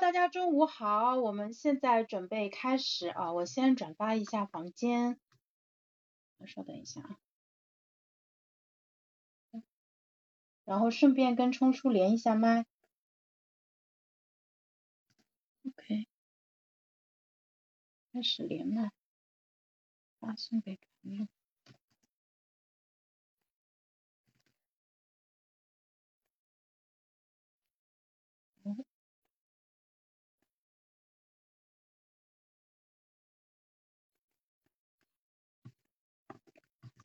大家中午好，我们现在准备开始啊，我先转发一下房间，稍等一下啊，然后顺便跟冲叔连一下麦，OK，开始连麦，发送给朋友。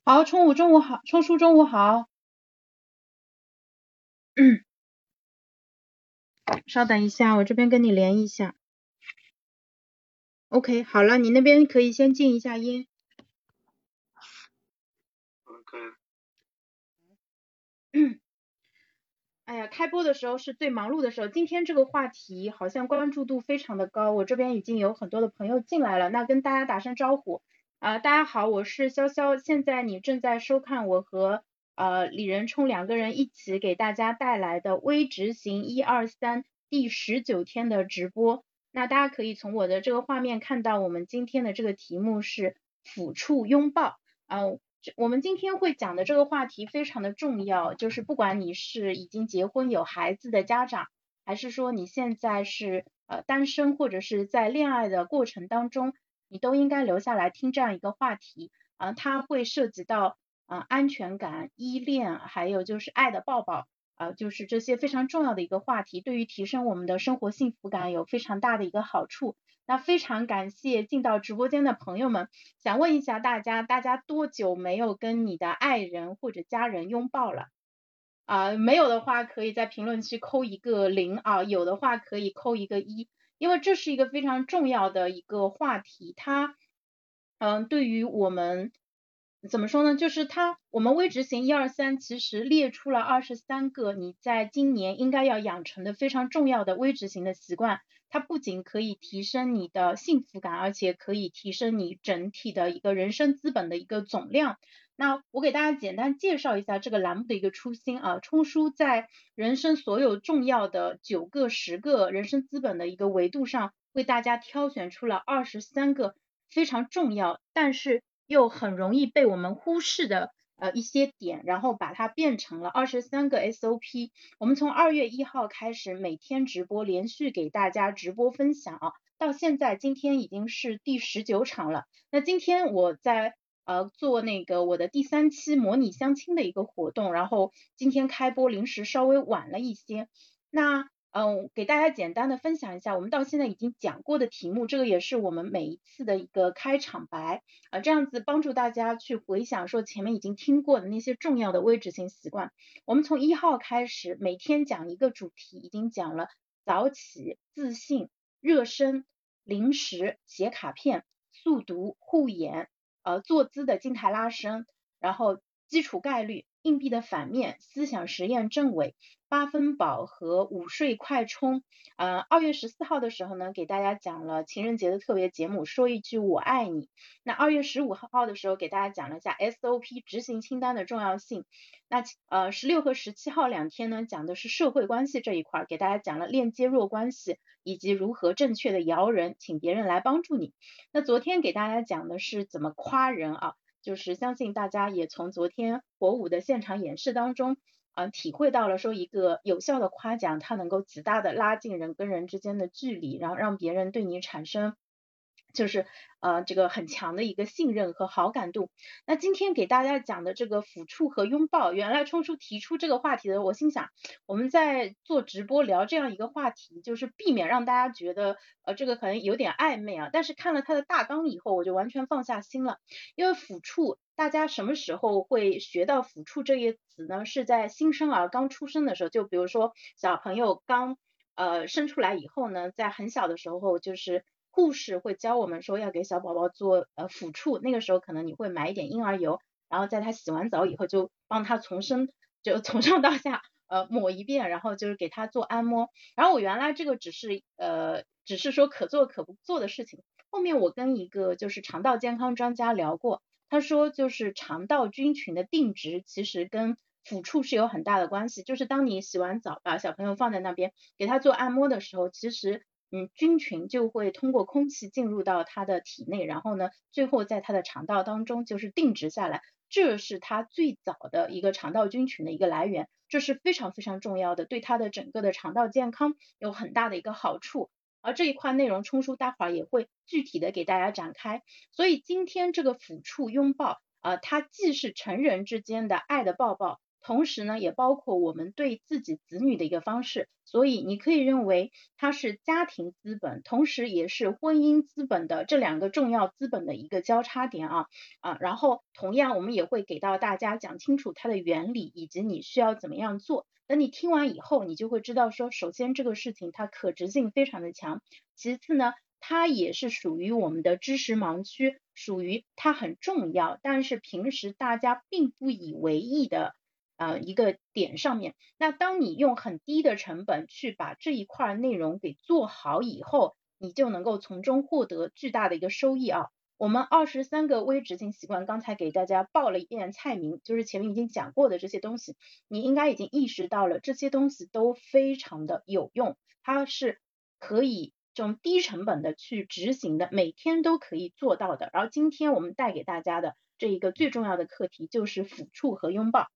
好，冲午中午好，冲叔中午好。嗯，稍等一下，我这边跟你连一下。OK，好了，你那边可以先静一下音。OK。嗯。哎呀，开播的时候是最忙碌的时候，今天这个话题好像关注度非常的高，我这边已经有很多的朋友进来了，那跟大家打声招呼。啊，大家好，我是潇潇，现在你正在收看我和呃李仁冲两个人一起给大家带来的微执行一二三第十九天的直播。那大家可以从我的这个画面看到，我们今天的这个题目是抚触拥抱。嗯，我们今天会讲的这个话题非常的重要，就是不管你是已经结婚有孩子的家长，还是说你现在是呃单身或者是在恋爱的过程当中。你都应该留下来听这样一个话题，啊，它会涉及到啊安全感、依恋，还有就是爱的抱抱，啊，就是这些非常重要的一个话题，对于提升我们的生活幸福感有非常大的一个好处。那非常感谢进到直播间的朋友们，想问一下大家，大家多久没有跟你的爱人或者家人拥抱了？啊，没有的话可以在评论区扣一个零啊，有的话可以扣一个一。因为这是一个非常重要的一个话题，它，嗯，对于我们怎么说呢？就是它，我们微执行一二三，其实列出了二十三个你在今年应该要养成的非常重要的微执行的习惯。它不仅可以提升你的幸福感，而且可以提升你整体的一个人生资本的一个总量。那我给大家简单介绍一下这个栏目的一个初心啊，冲叔在人生所有重要的九个、十个人生资本的一个维度上，为大家挑选出了二十三个非常重要，但是又很容易被我们忽视的呃一些点，然后把它变成了二十三个 SOP。我们从二月一号开始每天直播，连续给大家直播分享啊，到现在今天已经是第十九场了。那今天我在。呃，做那个我的第三期模拟相亲的一个活动，然后今天开播临时稍微晚了一些。那嗯，给大家简单的分享一下，我们到现在已经讲过的题目，这个也是我们每一次的一个开场白啊，这样子帮助大家去回想说前面已经听过的那些重要的微执行习惯。我们从一号开始，每天讲一个主题，已经讲了早起、自信、热身、零食、写卡片、速读、护眼。呃，坐姿的静态拉伸，然后基础概率、硬币的反面、思想实验正伪、八分饱和、午睡快充。呃，二月十四号的时候呢，给大家讲了情人节的特别节目，说一句我爱你。那二月十五号的时候，给大家讲了一下 SOP 执行清单的重要性。那呃，十六和十七号两天呢，讲的是社会关系这一块，给大家讲了链接弱关系。以及如何正确的摇人，请别人来帮助你。那昨天给大家讲的是怎么夸人啊，就是相信大家也从昨天火舞的现场演示当中啊，体会到了说一个有效的夸奖，它能够极大的拉近人跟人之间的距离，然后让别人对你产生。就是呃这个很强的一个信任和好感度。那今天给大家讲的这个抚触和拥抱，原来冲叔提出这个话题的，我心想我们在做直播聊这样一个话题，就是避免让大家觉得呃这个可能有点暧昧啊。但是看了他的大纲以后，我就完全放下心了。因为抚触，大家什么时候会学到抚触这一词呢？是在新生儿刚出生的时候，就比如说小朋友刚呃生出来以后呢，在很小的时候就是。护士会教我们说要给小宝宝做呃抚触，那个时候可能你会买一点婴儿油，然后在他洗完澡以后就帮他从身就从上到下呃抹一遍，然后就是给他做按摩。然后我原来这个只是呃只是说可做可不做的事情，后面我跟一个就是肠道健康专家聊过，他说就是肠道菌群的定植其实跟抚触是有很大的关系，就是当你洗完澡把小朋友放在那边给他做按摩的时候，其实。嗯，菌群就会通过空气进入到它的体内，然后呢，最后在它的肠道当中就是定植下来，这是它最早的一个肠道菌群的一个来源，这是非常非常重要的，对它的整个的肠道健康有很大的一个好处。而这一块内容，冲叔待会儿也会具体的给大家展开。所以今天这个抚触拥抱，呃，它既是成人之间的爱的抱抱。同时呢，也包括我们对自己子女的一个方式，所以你可以认为它是家庭资本，同时也是婚姻资本的这两个重要资本的一个交叉点啊啊，然后同样我们也会给到大家讲清楚它的原理以及你需要怎么样做。等你听完以后，你就会知道说，首先这个事情它可执性非常的强，其次呢，它也是属于我们的知识盲区，属于它很重要，但是平时大家并不以为意的。呃，一个点上面，那当你用很低的成本去把这一块内容给做好以后，你就能够从中获得巨大的一个收益啊。我们二十三个微执行习惯，刚才给大家报了一遍菜名，就是前面已经讲过的这些东西，你应该已经意识到了，这些东西都非常的有用，它是可以这种低成本的去执行的，每天都可以做到的。然后今天我们带给大家的这一个最重要的课题就是抚触和拥抱。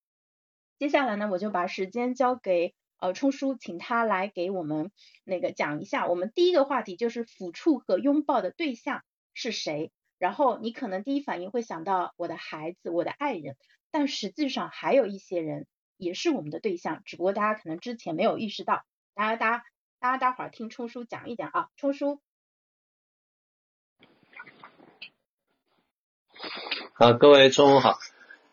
接下来呢，我就把时间交给呃冲叔，请他来给我们那个讲一下。我们第一个话题就是抚触和拥抱的对象是谁。然后你可能第一反应会想到我的孩子、我的爱人，但实际上还有一些人也是我们的对象，只不过大家可能之前没有意识到。大家、大家、大家待会儿听冲叔讲一讲啊，冲叔。好，各位中午好。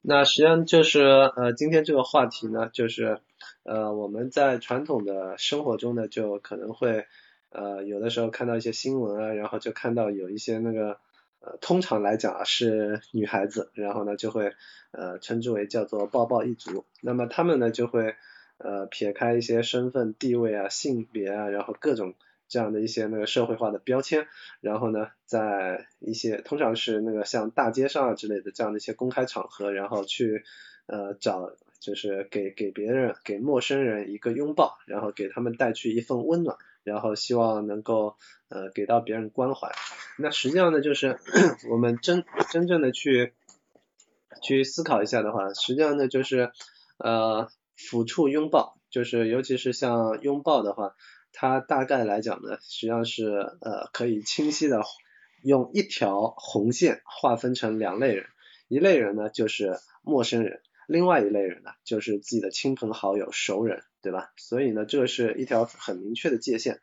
那实际上就是呃，今天这个话题呢，就是呃，我们在传统的生活中呢，就可能会呃，有的时候看到一些新闻啊，然后就看到有一些那个呃，通常来讲啊是女孩子，然后呢就会呃称之为叫做抱抱一族，那么他们呢就会呃撇开一些身份地位啊、性别啊，然后各种。这样的一些那个社会化的标签，然后呢，在一些通常是那个像大街上啊之类的这样的一些公开场合，然后去呃找就是给给别人给陌生人一个拥抱，然后给他们带去一份温暖，然后希望能够呃给到别人关怀。那实际上呢，就是 我们真真正的去去思考一下的话，实际上呢就是呃抚触拥抱，就是尤其是像拥抱的话。它大概来讲呢，实际上是呃可以清晰的用一条红线划分成两类人，一类人呢就是陌生人，另外一类人呢就是自己的亲朋好友、熟人，对吧？所以呢，这个是一条很明确的界限。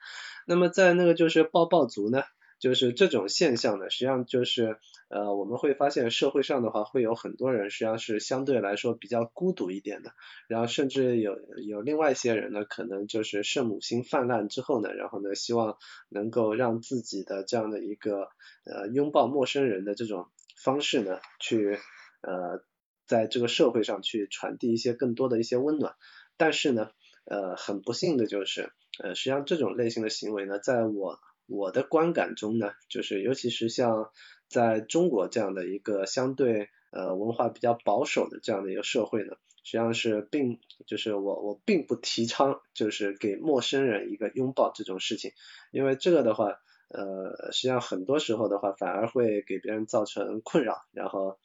那么在那个就是抱抱族呢？就是这种现象呢，实际上就是呃，我们会发现社会上的话，会有很多人实际上是相对来说比较孤独一点的，然后甚至有有另外一些人呢，可能就是圣母心泛滥之后呢，然后呢，希望能够让自己的这样的一个呃拥抱陌生人的这种方式呢，去呃在这个社会上去传递一些更多的一些温暖，但是呢，呃，很不幸的就是，呃，实际上这种类型的行为呢，在我我的观感中呢，就是尤其是像在中国这样的一个相对呃文化比较保守的这样的一个社会呢，实际上是并就是我我并不提倡就是给陌生人一个拥抱这种事情，因为这个的话呃实际上很多时候的话反而会给别人造成困扰，然后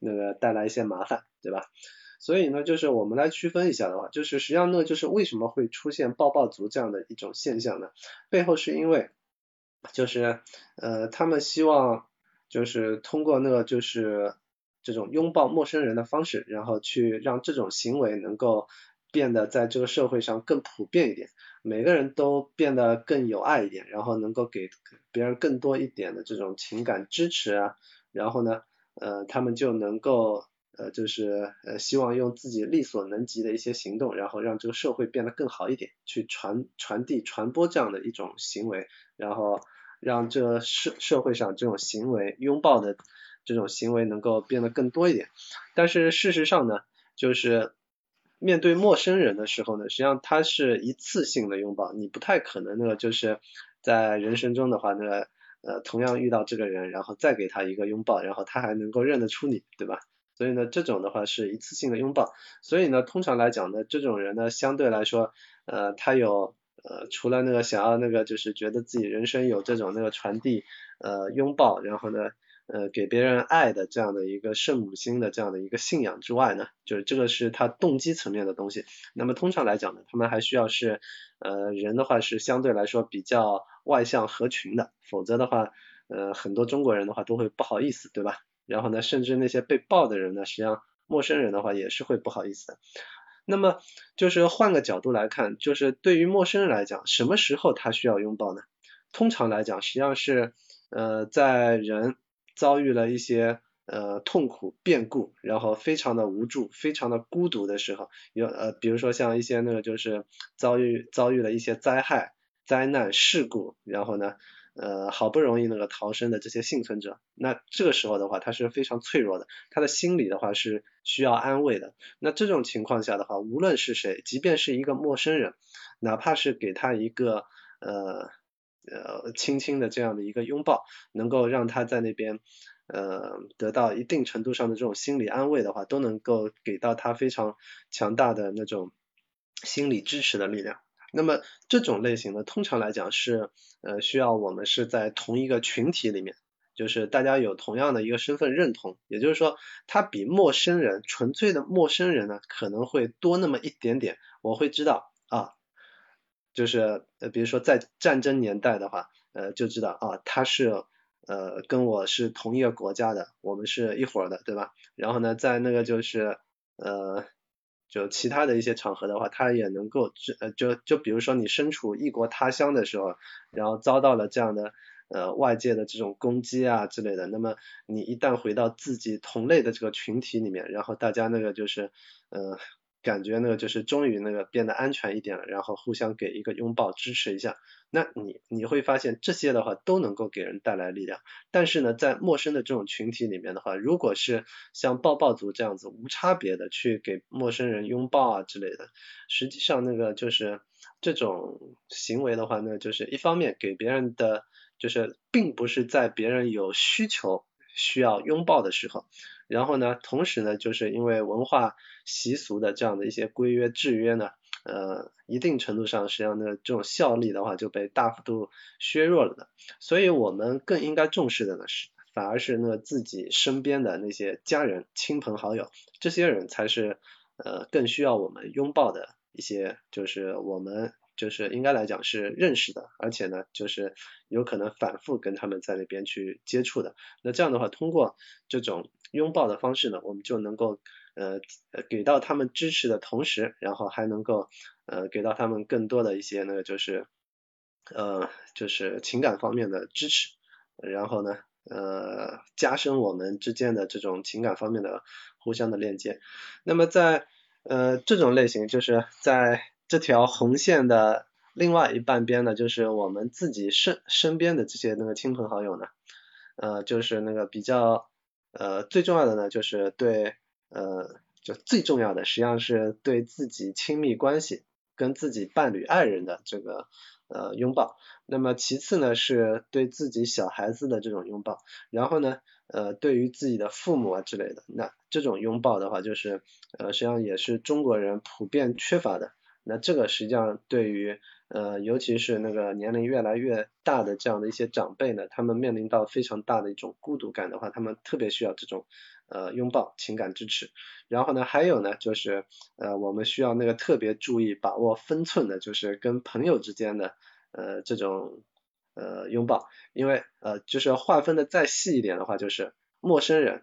那个带来一些麻烦，对吧？所以呢，就是我们来区分一下的话，就是实际上呢，就是为什么会出现抱抱族这样的一种现象呢？背后是因为就是呃，他们希望就是通过那个就是这种拥抱陌生人的方式，然后去让这种行为能够变得在这个社会上更普遍一点，每个人都变得更有爱一点，然后能够给别人更多一点的这种情感支持啊，然后呢，呃，他们就能够呃，就是呃，希望用自己力所能及的一些行动，然后让这个社会变得更好一点，去传传递传播这样的一种行为，然后。让这社社会上这种行为拥抱的这种行为能够变得更多一点，但是事实上呢，就是面对陌生人的时候呢，实际上它是一次性的拥抱，你不太可能那个就是在人生中的话，那个呃同样遇到这个人，然后再给他一个拥抱，然后他还能够认得出你，对吧？所以呢，这种的话是一次性的拥抱，所以呢，通常来讲呢，这种人呢，相对来说，呃，他有。呃除了那个想要那个就是觉得自己人生有这种那个传递呃拥抱，然后呢呃给别人爱的这样的一个圣母心的这样的一个信仰之外呢，就是这个是他动机层面的东西。那么通常来讲呢，他们还需要是呃人的话是相对来说比较外向合群的，否则的话呃很多中国人的话都会不好意思，对吧？然后呢，甚至那些被抱的人呢，实际上陌生人的话也是会不好意思的。那么就是换个角度来看，就是对于陌生人来讲，什么时候他需要拥抱呢？通常来讲，实际上是呃在人遭遇了一些呃痛苦变故，然后非常的无助、非常的孤独的时候，有呃比如说像一些那个就是遭遇遭遇了一些灾害、灾难、事故，然后呢。呃，好不容易那个逃生的这些幸存者，那这个时候的话，他是非常脆弱的，他的心理的话是需要安慰的。那这种情况下的话，无论是谁，即便是一个陌生人，哪怕是给他一个呃呃轻轻的这样的一个拥抱，能够让他在那边呃得到一定程度上的这种心理安慰的话，都能够给到他非常强大的那种心理支持的力量。那么这种类型呢，通常来讲是呃需要我们是在同一个群体里面，就是大家有同样的一个身份认同，也就是说，他比陌生人纯粹的陌生人呢可能会多那么一点点。我会知道啊，就是呃比如说在战争年代的话，呃就知道啊他是呃跟我是同一个国家的，我们是一伙的，对吧？然后呢，在那个就是呃。就其他的一些场合的话，他也能够，呃，就就比如说你身处异国他乡的时候，然后遭到了这样的呃外界的这种攻击啊之类的，那么你一旦回到自己同类的这个群体里面，然后大家那个就是呃感觉那个就是终于那个变得安全一点了，然后互相给一个拥抱支持一下。那你你会发现这些的话都能够给人带来力量，但是呢，在陌生的这种群体里面的话，如果是像抱抱族这样子无差别的去给陌生人拥抱啊之类的，实际上那个就是这种行为的话呢，就是一方面给别人的就是并不是在别人有需求需要拥抱的时候，然后呢，同时呢，就是因为文化习俗的这样的一些规约制约呢。呃，一定程度上，实际上呢，这种效力的话就被大幅度削弱了的。所以我们更应该重视的呢是，反而是那自己身边的那些家人、亲朋好友，这些人才是呃更需要我们拥抱的一些，就是我们就是应该来讲是认识的，而且呢，就是有可能反复跟他们在那边去接触的。那这样的话，通过这种拥抱的方式呢，我们就能够。呃，给到他们支持的同时，然后还能够呃给到他们更多的一些那个就是呃就是情感方面的支持，然后呢呃加深我们之间的这种情感方面的互相的链接。那么在呃这种类型，就是在这条红线的另外一半边呢，就是我们自己身身边的这些那个亲朋好友呢，呃就是那个比较呃最重要的呢，就是对。呃，就最重要的实际上是对自己亲密关系跟自己伴侣爱人的这个呃拥抱，那么其次呢是对自己小孩子的这种拥抱，然后呢呃对于自己的父母啊之类的，那这种拥抱的话就是呃实际上也是中国人普遍缺乏的，那这个实际上对于呃尤其是那个年龄越来越大的这样的一些长辈呢，他们面临到非常大的一种孤独感的话，他们特别需要这种。呃，拥抱情感支持，然后呢，还有呢，就是呃，我们需要那个特别注意把握分寸的，就是跟朋友之间的呃这种呃拥抱，因为呃就是划分的再细一点的话，就是陌生人、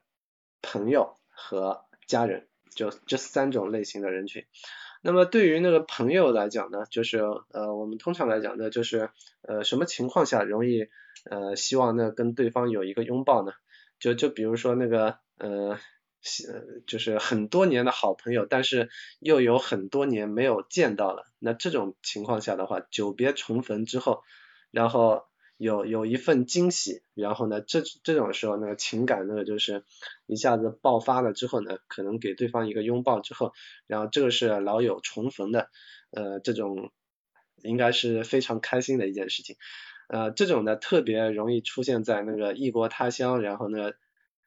朋友和家人，就这三种类型的人群。那么对于那个朋友来讲呢，就是呃我们通常来讲呢，就是呃什么情况下容易呃希望呢跟对方有一个拥抱呢？就就比如说那个。呃，就是很多年的好朋友，但是又有很多年没有见到了。那这种情况下的话，久别重逢之后，然后有有一份惊喜，然后呢，这这种时候那个情感那个就是一下子爆发了之后呢，可能给对方一个拥抱之后，然后这个是老友重逢的，呃，这种应该是非常开心的一件事情。呃，这种呢特别容易出现在那个异国他乡，然后呢。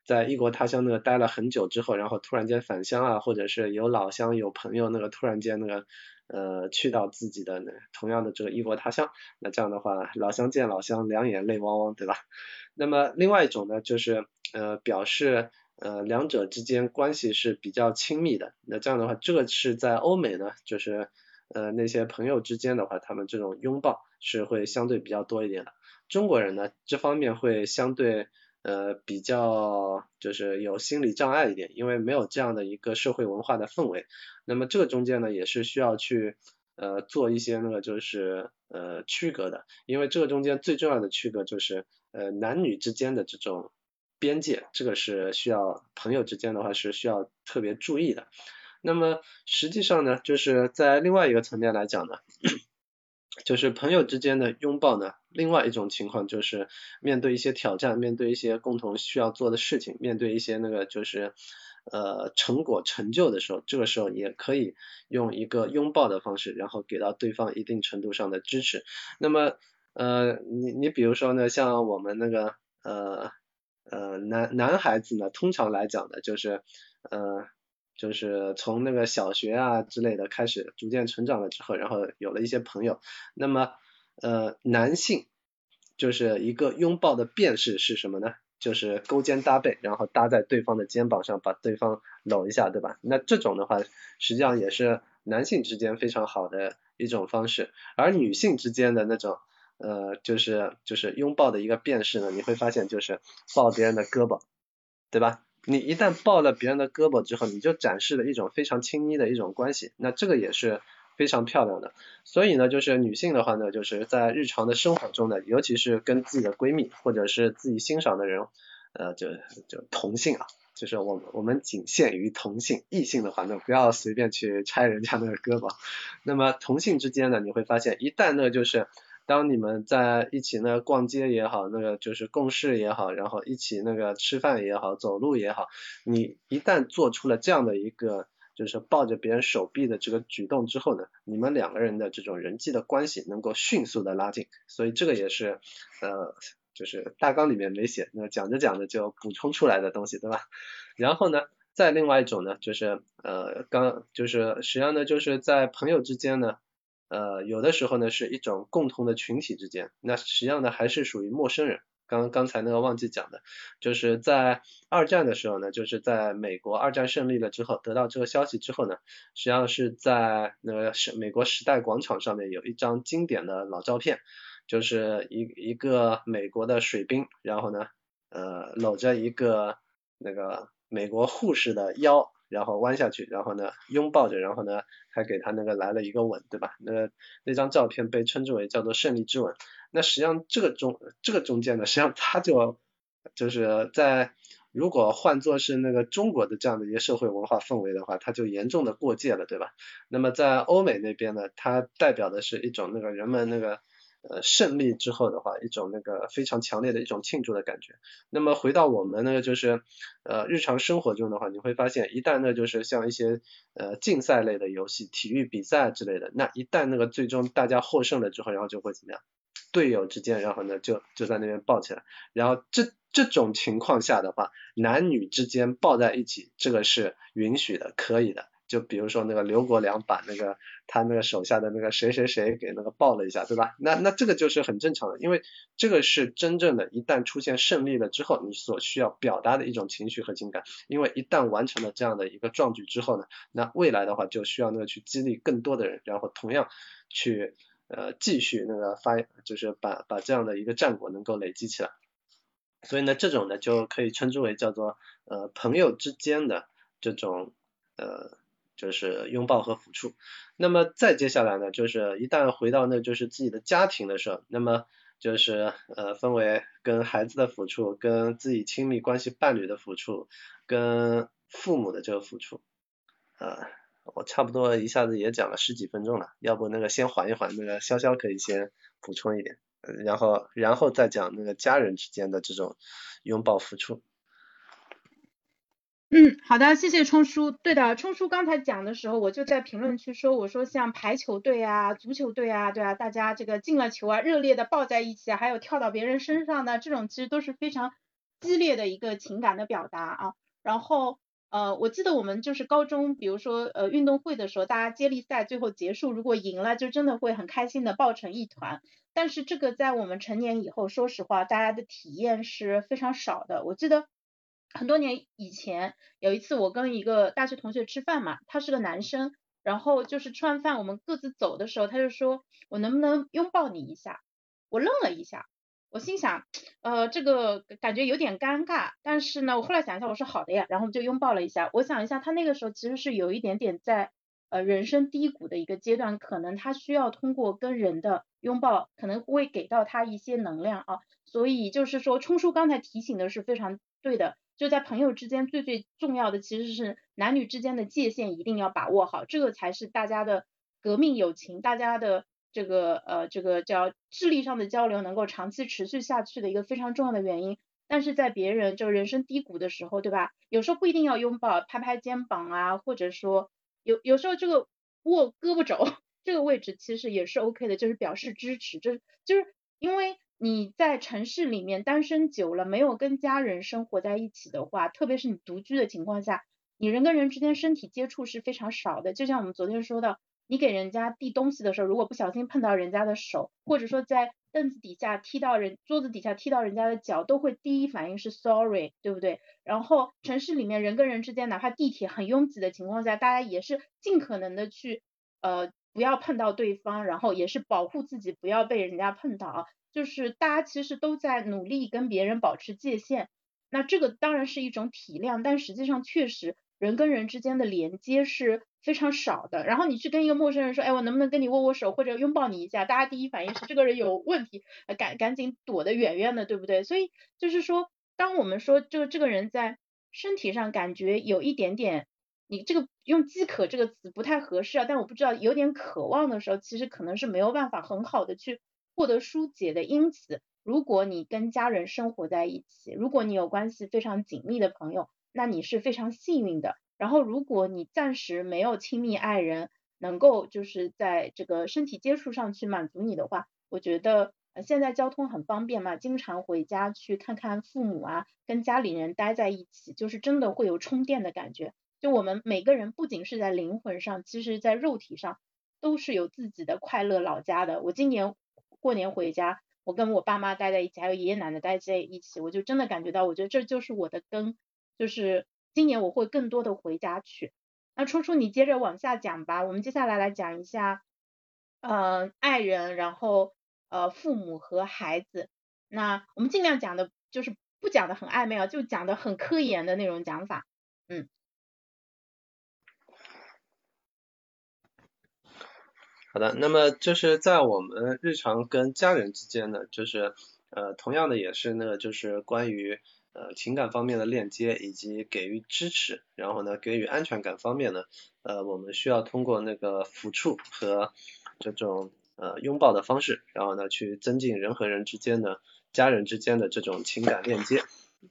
在异国他乡那个待了很久之后，然后突然间返乡啊，或者是有老乡有朋友那个突然间那个呃去到自己的那同样的这个异国他乡，那这样的话老乡见老乡，两眼泪汪汪，对吧？那么另外一种呢，就是呃表示呃两者之间关系是比较亲密的，那这样的话，这个是在欧美呢，就是呃那些朋友之间的话，他们这种拥抱是会相对比较多一点的。中国人呢，这方面会相对呃比较就是有心理障碍一点，因为没有这样的一个社会文化的氛围。那么这个中间呢，也是需要去呃做一些那个就是呃区隔的，因为这个中间最重要的区隔就是呃男女之间的这种边界，这个是需要朋友之间的话是需要特别注意的。那么实际上呢，就是在另外一个层面来讲呢。就是朋友之间的拥抱呢，另外一种情况就是面对一些挑战，面对一些共同需要做的事情，面对一些那个就是呃成果成就的时候，这个时候也可以用一个拥抱的方式，然后给到对方一定程度上的支持。那么呃你你比如说呢，像我们那个呃呃男男孩子呢，通常来讲呢，就是呃。就是从那个小学啊之类的开始逐渐成长了之后，然后有了一些朋友。那么呃男性就是一个拥抱的变式是什么呢？就是勾肩搭背，然后搭在对方的肩膀上，把对方搂一下，对吧？那这种的话，实际上也是男性之间非常好的一种方式。而女性之间的那种呃就是就是拥抱的一个变式呢，你会发现就是抱别人的胳膊，对吧？你一旦抱了别人的胳膊之后，你就展示了一种非常亲密的一种关系，那这个也是非常漂亮的。所以呢，就是女性的话呢，就是在日常的生活中呢，尤其是跟自己的闺蜜或者是自己欣赏的人，呃，就就同性啊，就是我们我们仅限于同性，异性的话呢，不要随便去拆人家那个胳膊。那么同性之间呢，你会发现一旦呢就是。当你们在一起呢逛街也好，那个就是共事也好，然后一起那个吃饭也好，走路也好，你一旦做出了这样的一个就是抱着别人手臂的这个举动之后呢，你们两个人的这种人际的关系能够迅速的拉近，所以这个也是呃就是大纲里面没写，那讲着讲着就补充出来的东西，对吧？然后呢，再另外一种呢，就是呃刚就是实际上呢就是在朋友之间呢。呃，有的时候呢是一种共同的群体之间，那实际上呢还是属于陌生人。刚刚才那个忘记讲的，就是在二战的时候呢，就是在美国二战胜利了之后，得到这个消息之后呢，实际上是在那个是美国时代广场上面有一张经典的老照片，就是一一个美国的水兵，然后呢，呃，搂着一个那个美国护士的腰。然后弯下去，然后呢拥抱着，然后呢还给他那个来了一个吻，对吧？那那张照片被称之为叫做胜利之吻。那实际上这个中这个中间呢，实际上他就就是在如果换作是那个中国的这样的一个社会文化氛围的话，它就严重的过界了，对吧？那么在欧美那边呢，它代表的是一种那个人们那个。呃，胜利之后的话，一种那个非常强烈的一种庆祝的感觉。那么回到我们那个就是呃日常生活中的话，你会发现，一旦呢就是像一些呃竞赛类的游戏、体育比赛之类的，那一旦那个最终大家获胜了之后，然后就会怎么样？队友之间，然后呢就就在那边抱起来，然后这这种情况下的话，男女之间抱在一起，这个是允许的，可以的。就比如说那个刘国梁把那个他那个手下的那个谁谁谁给那个抱了一下，对吧？那那这个就是很正常的，因为这个是真正的，一旦出现胜利了之后，你所需要表达的一种情绪和情感。因为一旦完成了这样的一个壮举之后呢，那未来的话就需要那个去激励更多的人，然后同样去呃继续那个发，就是把把这样的一个战果能够累积起来。所以呢，这种呢就可以称之为叫做呃朋友之间的这种呃。就是拥抱和抚触，那么再接下来呢，就是一旦回到那就是自己的家庭的时候，那么就是呃分为跟孩子的抚触，跟自己亲密关系伴侣的抚触，跟父母的这个抚触，呃，我差不多一下子也讲了十几分钟了，要不那个先缓一缓，那个潇潇可以先补充一点，然后然后再讲那个家人之间的这种拥抱抚触。嗯，好的，谢谢冲叔。对的，冲叔刚才讲的时候，我就在评论区说，我说像排球队啊、足球队啊，对啊，大家这个进了球啊，热烈的抱在一起啊，还有跳到别人身上的这种，其实都是非常激烈的一个情感的表达啊。然后呃，我记得我们就是高中，比如说呃运动会的时候，大家接力赛最后结束，如果赢了，就真的会很开心的抱成一团。但是这个在我们成年以后，说实话，大家的体验是非常少的。我记得很多年以前有一次，我跟一个大学同学吃饭嘛，他是个男生，然后就是吃完饭我们各自走的时候，他就说我能不能拥抱你一下？我愣了一下。我心想，呃，这个感觉有点尴尬，但是呢，我后来想一下，我说好的呀，然后就拥抱了一下。我想一下，他那个时候其实是有一点点在呃人生低谷的一个阶段，可能他需要通过跟人的拥抱，可能会给到他一些能量啊。所以就是说，冲叔刚才提醒的是非常对的，就在朋友之间最最重要的其实是男女之间的界限一定要把握好，这个才是大家的革命友情，大家的。这个呃，这个叫智力上的交流能够长期持续下去的一个非常重要的原因，但是在别人就人生低谷的时候，对吧？有时候不一定要拥抱，拍拍肩膀啊，或者说有有时候这个握胳膊肘 这个位置其实也是 OK 的，就是表示支持，就是就是因为你在城市里面单身久了，没有跟家人生活在一起的话，特别是你独居的情况下，你人跟人之间身体接触是非常少的，就像我们昨天说的。你给人家递东西的时候，如果不小心碰到人家的手，或者说在凳子底下踢到人，桌子底下踢到人家的脚，都会第一反应是 sorry，对不对？然后城市里面人跟人之间，哪怕地铁很拥挤的情况下，大家也是尽可能的去呃不要碰到对方，然后也是保护自己不要被人家碰到啊。就是大家其实都在努力跟别人保持界限，那这个当然是一种体谅，但实际上确实人跟人之间的连接是。非常少的，然后你去跟一个陌生人说，哎，我能不能跟你握握手或者拥抱你一下？大家第一反应是这个人有问题，赶赶紧躲得远远的，对不对？所以就是说，当我们说这个这个人在身体上感觉有一点点，你这个用饥渴这个词不太合适啊，但我不知道有点渴望的时候，其实可能是没有办法很好的去获得疏解的。因此，如果你跟家人生活在一起，如果你有关系非常紧密的朋友，那你是非常幸运的。然后，如果你暂时没有亲密爱人能够就是在这个身体接触上去满足你的话，我觉得呃现在交通很方便嘛，经常回家去看看父母啊，跟家里人待在一起，就是真的会有充电的感觉。就我们每个人不仅是在灵魂上，其实在肉体上都是有自己的快乐老家的。我今年过年回家，我跟我爸妈待在一起，还有爷爷奶奶待在一起，我就真的感觉到，我觉得这就是我的根，就是。今年我会更多的回家去。那初初你接着往下讲吧，我们接下来来讲一下，呃，爱人，然后呃，父母和孩子。那我们尽量讲的就是不讲的很暧昧啊，就讲的很科研的那种讲法。嗯。好的，那么就是在我们日常跟家人之间呢，就是呃，同样的也是那个就是关于。呃，情感方面的链接以及给予支持，然后呢，给予安全感方面呢，呃，我们需要通过那个抚触和这种呃拥抱的方式，然后呢，去增进人和人之间的、家人之间的这种情感链接。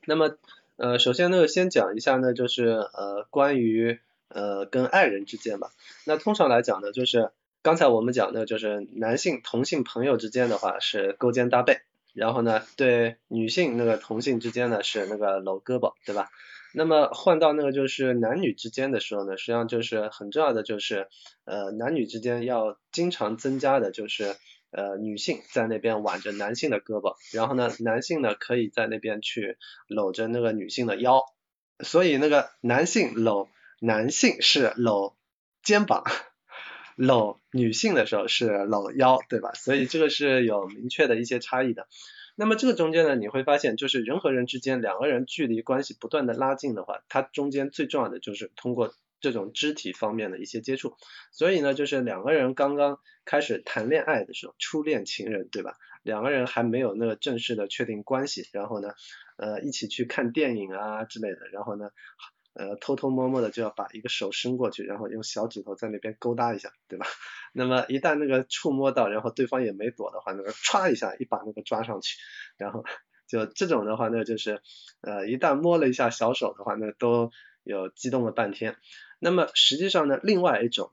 那么，呃，首先呢，先讲一下呢，就是呃，关于呃跟爱人之间吧。那通常来讲呢，就是刚才我们讲的，就是男性同性朋友之间的话是勾肩搭背。然后呢，对女性那个同性之间呢是那个搂胳膊，对吧？那么换到那个就是男女之间的时候呢，实际上就是很重要的就是呃男女之间要经常增加的就是呃女性在那边挽着男性的胳膊，然后呢男性呢可以在那边去搂着那个女性的腰，所以那个男性搂男性是搂肩膀。搂女性的时候是搂腰，对吧？所以这个是有明确的一些差异的。那么这个中间呢，你会发现，就是人和人之间两个人距离关系不断的拉近的话，它中间最重要的就是通过这种肢体方面的一些接触。所以呢，就是两个人刚刚开始谈恋爱的时候，初恋情人，对吧？两个人还没有那个正式的确定关系，然后呢，呃，一起去看电影啊之类的，然后呢。呃，偷偷摸摸的就要把一个手伸过去，然后用小指头在那边勾搭一下，对吧？那么一旦那个触摸到，然后对方也没躲的话，那个歘一下一把那个抓上去，然后就这种的话，那就是呃一旦摸了一下小手的话，那都有激动了半天。那么实际上呢，另外一种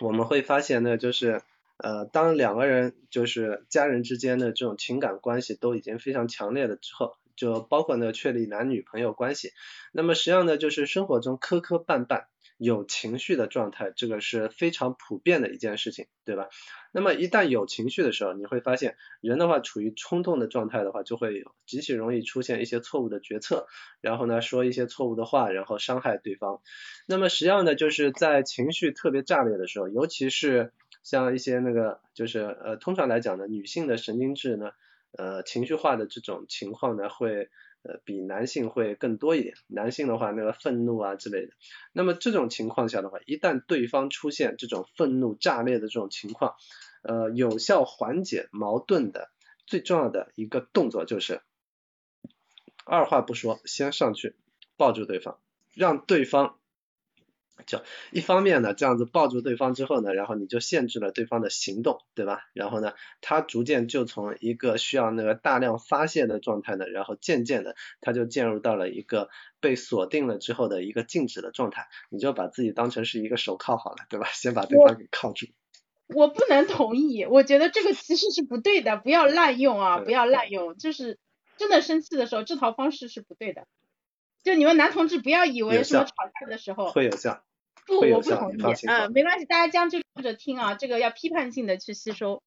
我们会发现呢，就是呃当两个人就是家人之间的这种情感关系都已经非常强烈了之后。就包括呢确立男女朋友关系。那么实际上呢，就是生活中磕磕绊绊。有情绪的状态，这个是非常普遍的一件事情，对吧？那么一旦有情绪的时候，你会发现人的话处于冲动的状态的话，就会极其容易出现一些错误的决策，然后呢说一些错误的话，然后伤害对方。那么实际上呢，就是在情绪特别炸裂的时候，尤其是像一些那个就是呃通常来讲呢，女性的神经质呢，呃情绪化的这种情况呢会。呃，比男性会更多一点。男性的话，那个愤怒啊之类的。那么这种情况下的话，一旦对方出现这种愤怒炸裂的这种情况，呃，有效缓解矛盾的最重要的一个动作就是，二话不说，先上去抱住对方，让对方。就一方面呢，这样子抱住对方之后呢，然后你就限制了对方的行动，对吧？然后呢，他逐渐就从一个需要那个大量发泄的状态呢，然后渐渐的他就进入到了一个被锁定了之后的一个静止的状态。你就把自己当成是一个手铐好了，对吧？先把对方给铐住。我不能同意，我觉得这个其实是不对的，不要滥用啊，不要滥用，就是真的生气的时候，这套方式是不对的。就你们男同志不要以为什么吵架的时候会有效。不，我不同意。嗯，没关系，大家将就着听啊，这个要批判性的去吸收。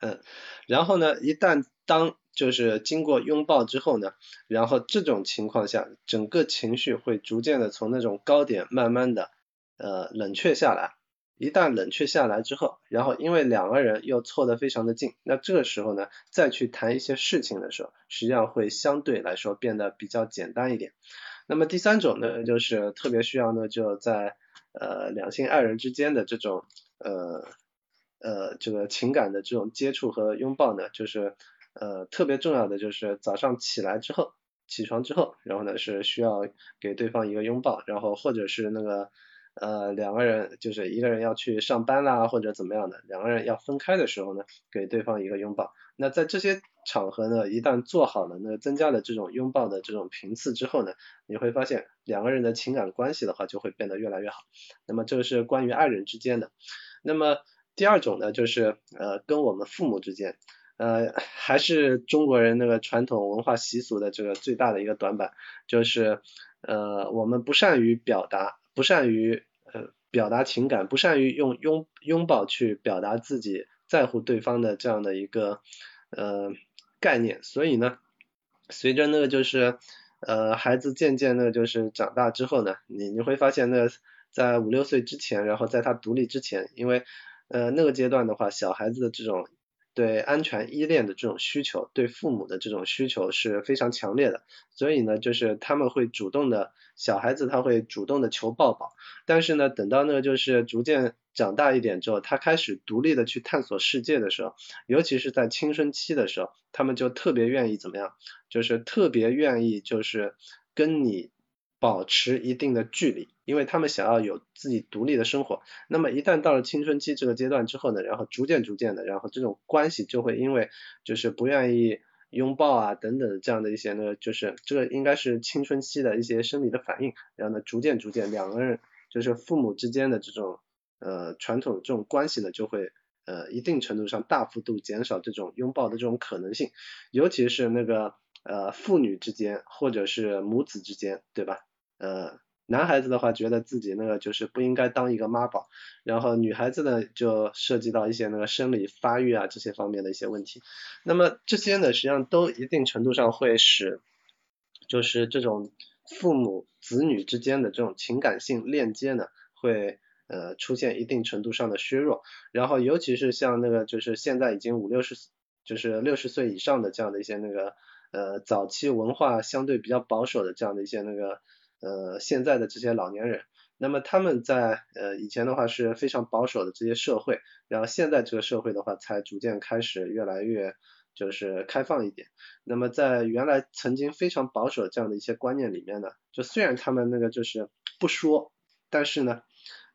嗯，然后呢，一旦当就是经过拥抱之后呢，然后这种情况下，整个情绪会逐渐的从那种高点慢慢的呃冷却下来。一旦冷却下来之后，然后因为两个人又凑得非常的近，那这个时候呢，再去谈一些事情的时候，实际上会相对来说变得比较简单一点。那么第三种呢，就是特别需要呢，就在呃，两性爱人之间的这种呃呃这个情感的这种接触和拥抱呢，就是呃特别重要的就是早上起来之后，起床之后，然后呢是需要给对方一个拥抱，然后或者是那个呃两个人就是一个人要去上班啦或者怎么样的，两个人要分开的时候呢，给对方一个拥抱。那在这些场合呢，一旦做好了，那增加了这种拥抱的这种频次之后呢，你会发现两个人的情感关系的话就会变得越来越好。那么这个是关于爱人之间的。那么第二种呢，就是呃跟我们父母之间，呃还是中国人那个传统文化习俗的这个最大的一个短板，就是呃我们不善于表达，不善于呃表达情感，不善于用拥拥抱去表达自己。在乎对方的这样的一个呃概念，所以呢，随着那个就是呃孩子渐渐的就是长大之后呢，你你会发现那个在五六岁之前，然后在他独立之前，因为呃那个阶段的话，小孩子的这种。对安全依恋的这种需求，对父母的这种需求是非常强烈的，所以呢，就是他们会主动的，小孩子他会主动的求抱抱，但是呢，等到那个就是逐渐长大一点之后，他开始独立的去探索世界的时候，尤其是在青春期的时候，他们就特别愿意怎么样，就是特别愿意就是跟你。保持一定的距离，因为他们想要有自己独立的生活。那么一旦到了青春期这个阶段之后呢，然后逐渐逐渐的，然后这种关系就会因为就是不愿意拥抱啊等等这样的一些呢，就是这个应该是青春期的一些生理的反应。然后呢，逐渐逐渐两个人就是父母之间的这种呃传统这种关系呢，就会呃一定程度上大幅度减少这种拥抱的这种可能性，尤其是那个呃父女之间或者是母子之间，对吧？呃，男孩子的话觉得自己那个就是不应该当一个妈宝，然后女孩子呢就涉及到一些那个生理发育啊这些方面的一些问题，那么这些呢实际上都一定程度上会使，就是这种父母子女之间的这种情感性链接呢会呃出现一定程度上的削弱，然后尤其是像那个就是现在已经五六十就是六十岁以上的这样的一些那个呃早期文化相对比较保守的这样的一些那个。呃，现在的这些老年人，那么他们在呃以前的话是非常保守的这些社会，然后现在这个社会的话才逐渐开始越来越就是开放一点。那么在原来曾经非常保守这样的一些观念里面呢，就虽然他们那个就是不说，但是呢，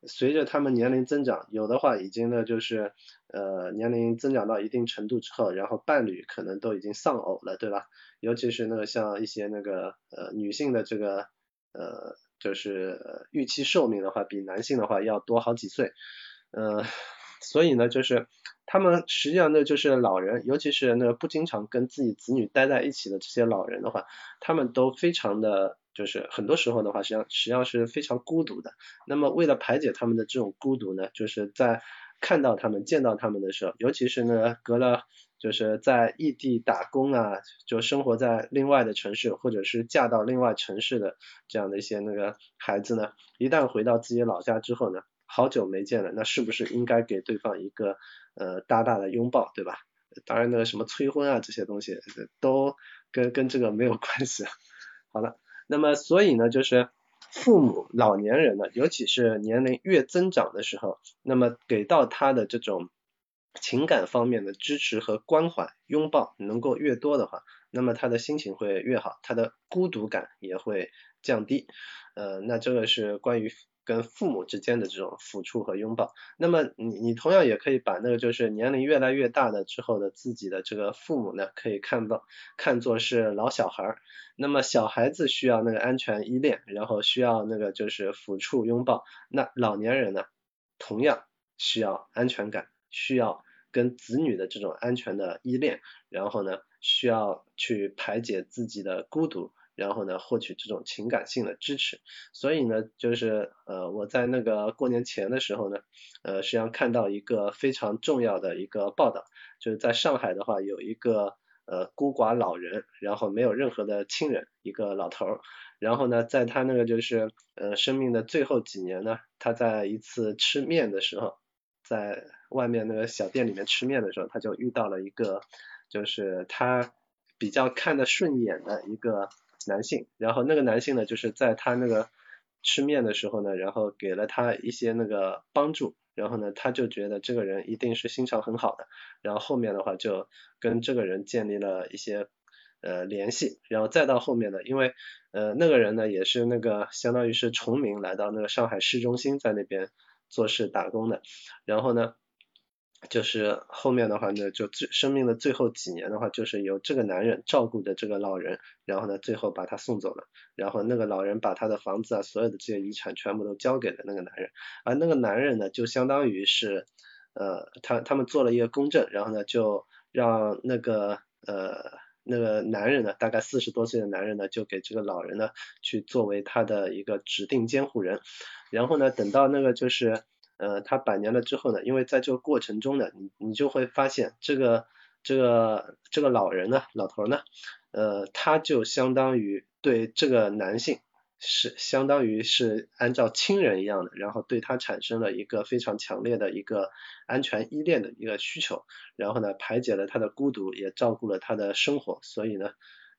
随着他们年龄增长，有的话已经呢就是呃年龄增长到一定程度之后，然后伴侣可能都已经丧偶了，对吧？尤其是那个像一些那个呃女性的这个。呃，就是预期寿命的话，比男性的话要多好几岁，呃，所以呢，就是他们实际上呢就是老人，尤其是那个不经常跟自己子女待在一起的这些老人的话，他们都非常的，就是很多时候的话，实际上实际上是非常孤独的。那么为了排解他们的这种孤独呢，就是在看到他们、见到他们的时候，尤其是呢隔了就是在异地打工啊，就生活在另外的城市，或者是嫁到另外城市的这样的一些那个孩子呢，一旦回到自己老家之后呢，好久没见了，那是不是应该给对方一个呃大大的拥抱，对吧？当然那个什么催婚啊这些东西都跟跟这个没有关系。好了，那么所以呢，就是父母老年人呢，尤其是年龄越增长的时候，那么给到他的这种。情感方面的支持和关怀、拥抱能够越多的话，那么他的心情会越好，他的孤独感也会降低。呃，那这个是关于跟父母之间的这种抚触和拥抱。那么你你同样也可以把那个就是年龄越来越大的之后的自己的这个父母呢，可以看到看作是老小孩儿。那么小孩子需要那个安全依恋，然后需要那个就是抚触拥抱。那老年人呢，同样需要安全感，需要。跟子女的这种安全的依恋，然后呢，需要去排解自己的孤独，然后呢，获取这种情感性的支持。所以呢，就是呃，我在那个过年前的时候呢，呃，实际上看到一个非常重要的一个报道，就是在上海的话，有一个呃孤寡老人，然后没有任何的亲人，一个老头儿，然后呢，在他那个就是呃生命的最后几年呢，他在一次吃面的时候。在外面那个小店里面吃面的时候，他就遇到了一个，就是他比较看得顺眼的一个男性，然后那个男性呢，就是在他那个吃面的时候呢，然后给了他一些那个帮助，然后呢，他就觉得这个人一定是心肠很好的，然后后面的话就跟这个人建立了一些呃联系，然后再到后面呢，因为呃那个人呢也是那个相当于是崇明来到那个上海市中心，在那边。做事打工的，然后呢，就是后面的话呢，就最生命的最后几年的话，就是由这个男人照顾着这个老人，然后呢，最后把他送走了，然后那个老人把他的房子啊，所有的这些遗产全部都交给了那个男人，而那个男人呢，就相当于是，呃，他他们做了一个公证，然后呢，就让那个呃。那个男人呢，大概四十多岁的男人呢，就给这个老人呢去作为他的一个指定监护人，然后呢，等到那个就是呃他百年了之后呢，因为在这个过程中呢，你你就会发现这个这个这个老人呢，老头呢，呃他就相当于对这个男性。是相当于是按照亲人一样的，然后对他产生了一个非常强烈的一个安全依恋的一个需求，然后呢排解了他的孤独，也照顾了他的生活，所以呢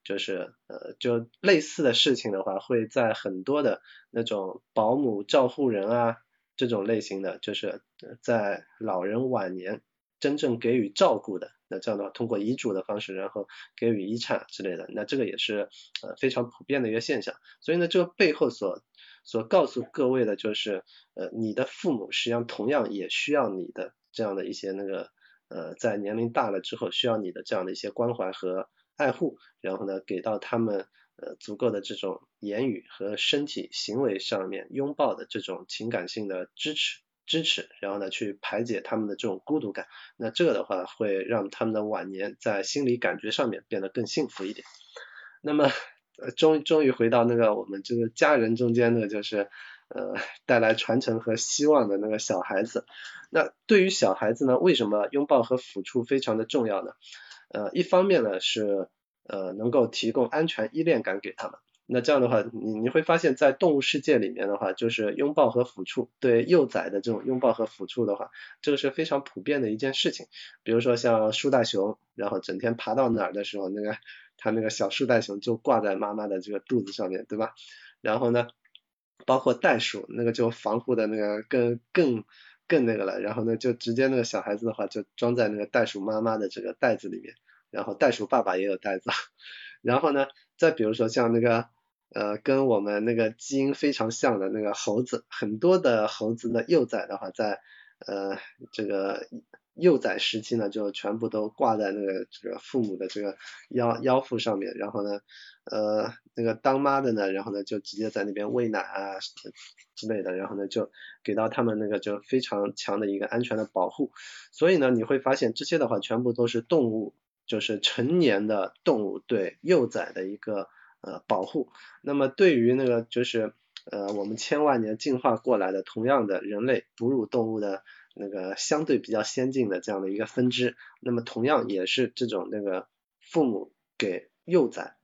就是呃就类似的事情的话，会在很多的那种保姆照护人啊这种类型的，就是在老人晚年。真正给予照顾的，那这样的话，通过遗嘱的方式，然后给予遗产之类的，那这个也是呃非常普遍的一个现象。所以呢，这个背后所所告诉各位的就是，呃，你的父母实际上同样也需要你的这样的一些那个呃，在年龄大了之后需要你的这样的一些关怀和爱护，然后呢，给到他们呃足够的这种言语和身体行为上面拥抱的这种情感性的支持。支持，然后呢，去排解他们的这种孤独感。那这个的话，会让他们的晚年在心理感觉上面变得更幸福一点。那么，呃终终于回到那个我们这个家人中间的，就是呃带来传承和希望的那个小孩子。那对于小孩子呢，为什么拥抱和抚触非常的重要呢？呃，一方面呢是呃能够提供安全依恋感给他们。那这样的话，你你会发现在动物世界里面的话，就是拥抱和抚触，对幼崽的这种拥抱和抚触的话，这个是非常普遍的一件事情。比如说像树袋熊，然后整天爬到哪儿的时候，那个它那个小树袋熊就挂在妈妈的这个肚子上面，对吧？然后呢，包括袋鼠，那个就防护的那个更更更那个了，然后呢就直接那个小孩子的话就装在那个袋鼠妈妈的这个袋子里面，然后袋鼠爸爸也有袋子，然后呢，再比如说像那个。呃，跟我们那个基因非常像的那个猴子，很多的猴子的幼崽的话，在呃这个幼崽时期呢，就全部都挂在那个这个父母的这个腰腰腹上面，然后呢，呃，那个当妈的呢，然后呢就直接在那边喂奶啊之类的，然后呢就给到他们那个就非常强的一个安全的保护。所以呢，你会发现这些的话全部都是动物，就是成年的动物对幼崽的一个呃保护。那么对于那个就是呃我们千万年进化过来的同样的人类哺乳动物的。那个相对比较先进的这样的一个分支，那么同样也是这种那个父母给幼崽，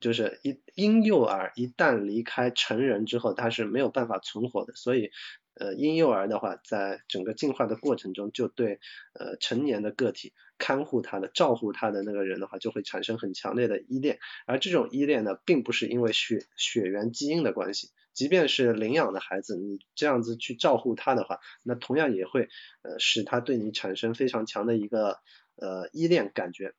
就是一婴幼儿一旦离开成人之后，他是没有办法存活的，所以呃婴幼儿的话，在整个进化的过程中，就对呃成年的个体看护他的、照顾他的那个人的话，就会产生很强烈的依恋，而这种依恋呢，并不是因为血血缘基因的关系。即便是领养的孩子，你这样子去照顾他的话，那同样也会呃使他对你产生非常强的一个呃依恋感觉，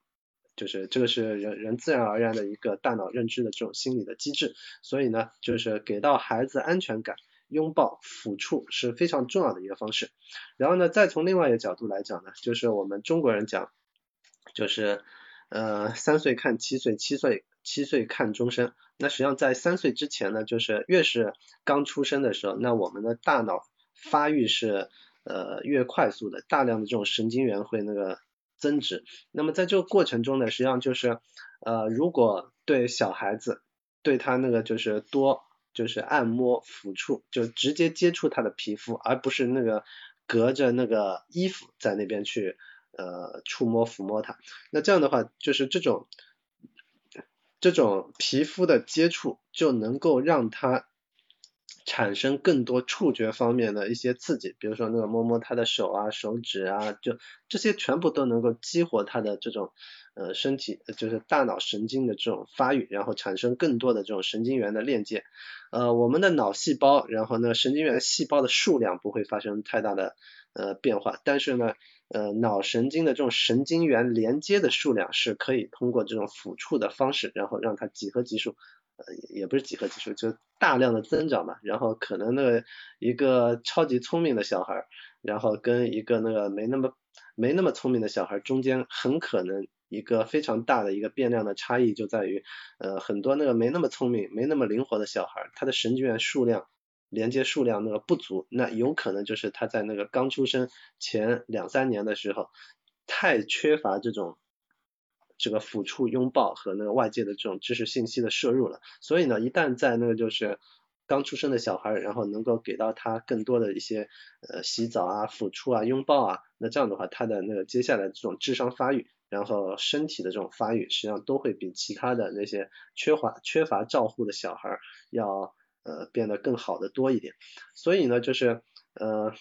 就是这个是人人自然而然的一个大脑认知的这种心理的机制，所以呢，就是给到孩子安全感，拥抱抚触是非常重要的一个方式。然后呢，再从另外一个角度来讲呢，就是我们中国人讲，就是呃三岁看七岁，七岁七岁看终身。那实际上在三岁之前呢，就是越是刚出生的时候，那我们的大脑发育是呃越快速的，大量的这种神经元会那个增值。那么在这个过程中呢，实际上就是呃如果对小孩子对他那个就是多就是按摩抚触，就直接接触他的皮肤，而不是那个隔着那个衣服在那边去呃触摸抚摸他。那这样的话，就是这种。这种皮肤的接触就能够让他产生更多触觉方面的一些刺激，比如说那个摸摸他的手啊、手指啊，就这些全部都能够激活他的这种呃身体，就是大脑神经的这种发育，然后产生更多的这种神经元的链接。呃，我们的脑细胞，然后呢，神经元细胞的数量不会发生太大的呃变化，但是呢。呃，脑神经的这种神经元连接的数量是可以通过这种抚触的方式，然后让它几何级数，呃，也不是几何级数，就大量的增长嘛。然后可能那个一个超级聪明的小孩，然后跟一个那个没那么没那么聪明的小孩中间，很可能一个非常大的一个变量的差异就在于，呃，很多那个没那么聪明、没那么灵活的小孩，他的神经元数量。连接数量那个不足，那有可能就是他在那个刚出生前两三年的时候，太缺乏这种这个抚触、拥抱和那个外界的这种知识信息的摄入了。所以呢，一旦在那个就是刚出生的小孩，然后能够给到他更多的一些呃洗澡啊、抚触啊、拥抱啊，那这样的话，他的那个接下来这种智商发育，然后身体的这种发育，实际上都会比其他的那些缺乏缺乏照护的小孩要。呃，变得更好的多一点，所以呢，就是呃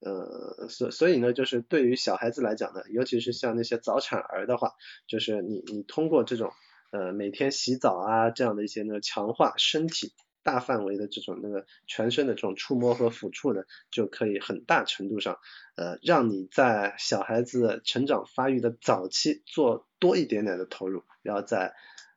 呃，所所以呢，就是对于小孩子来讲呢，尤其是像那些早产儿的话，就是你你通过这种呃每天洗澡啊这样的一些呢强化身体大范围的这种那个全身的这种触摸和抚触呢，就可以很大程度上呃让你在小孩子成长发育的早期做多一点点的投入，然后在。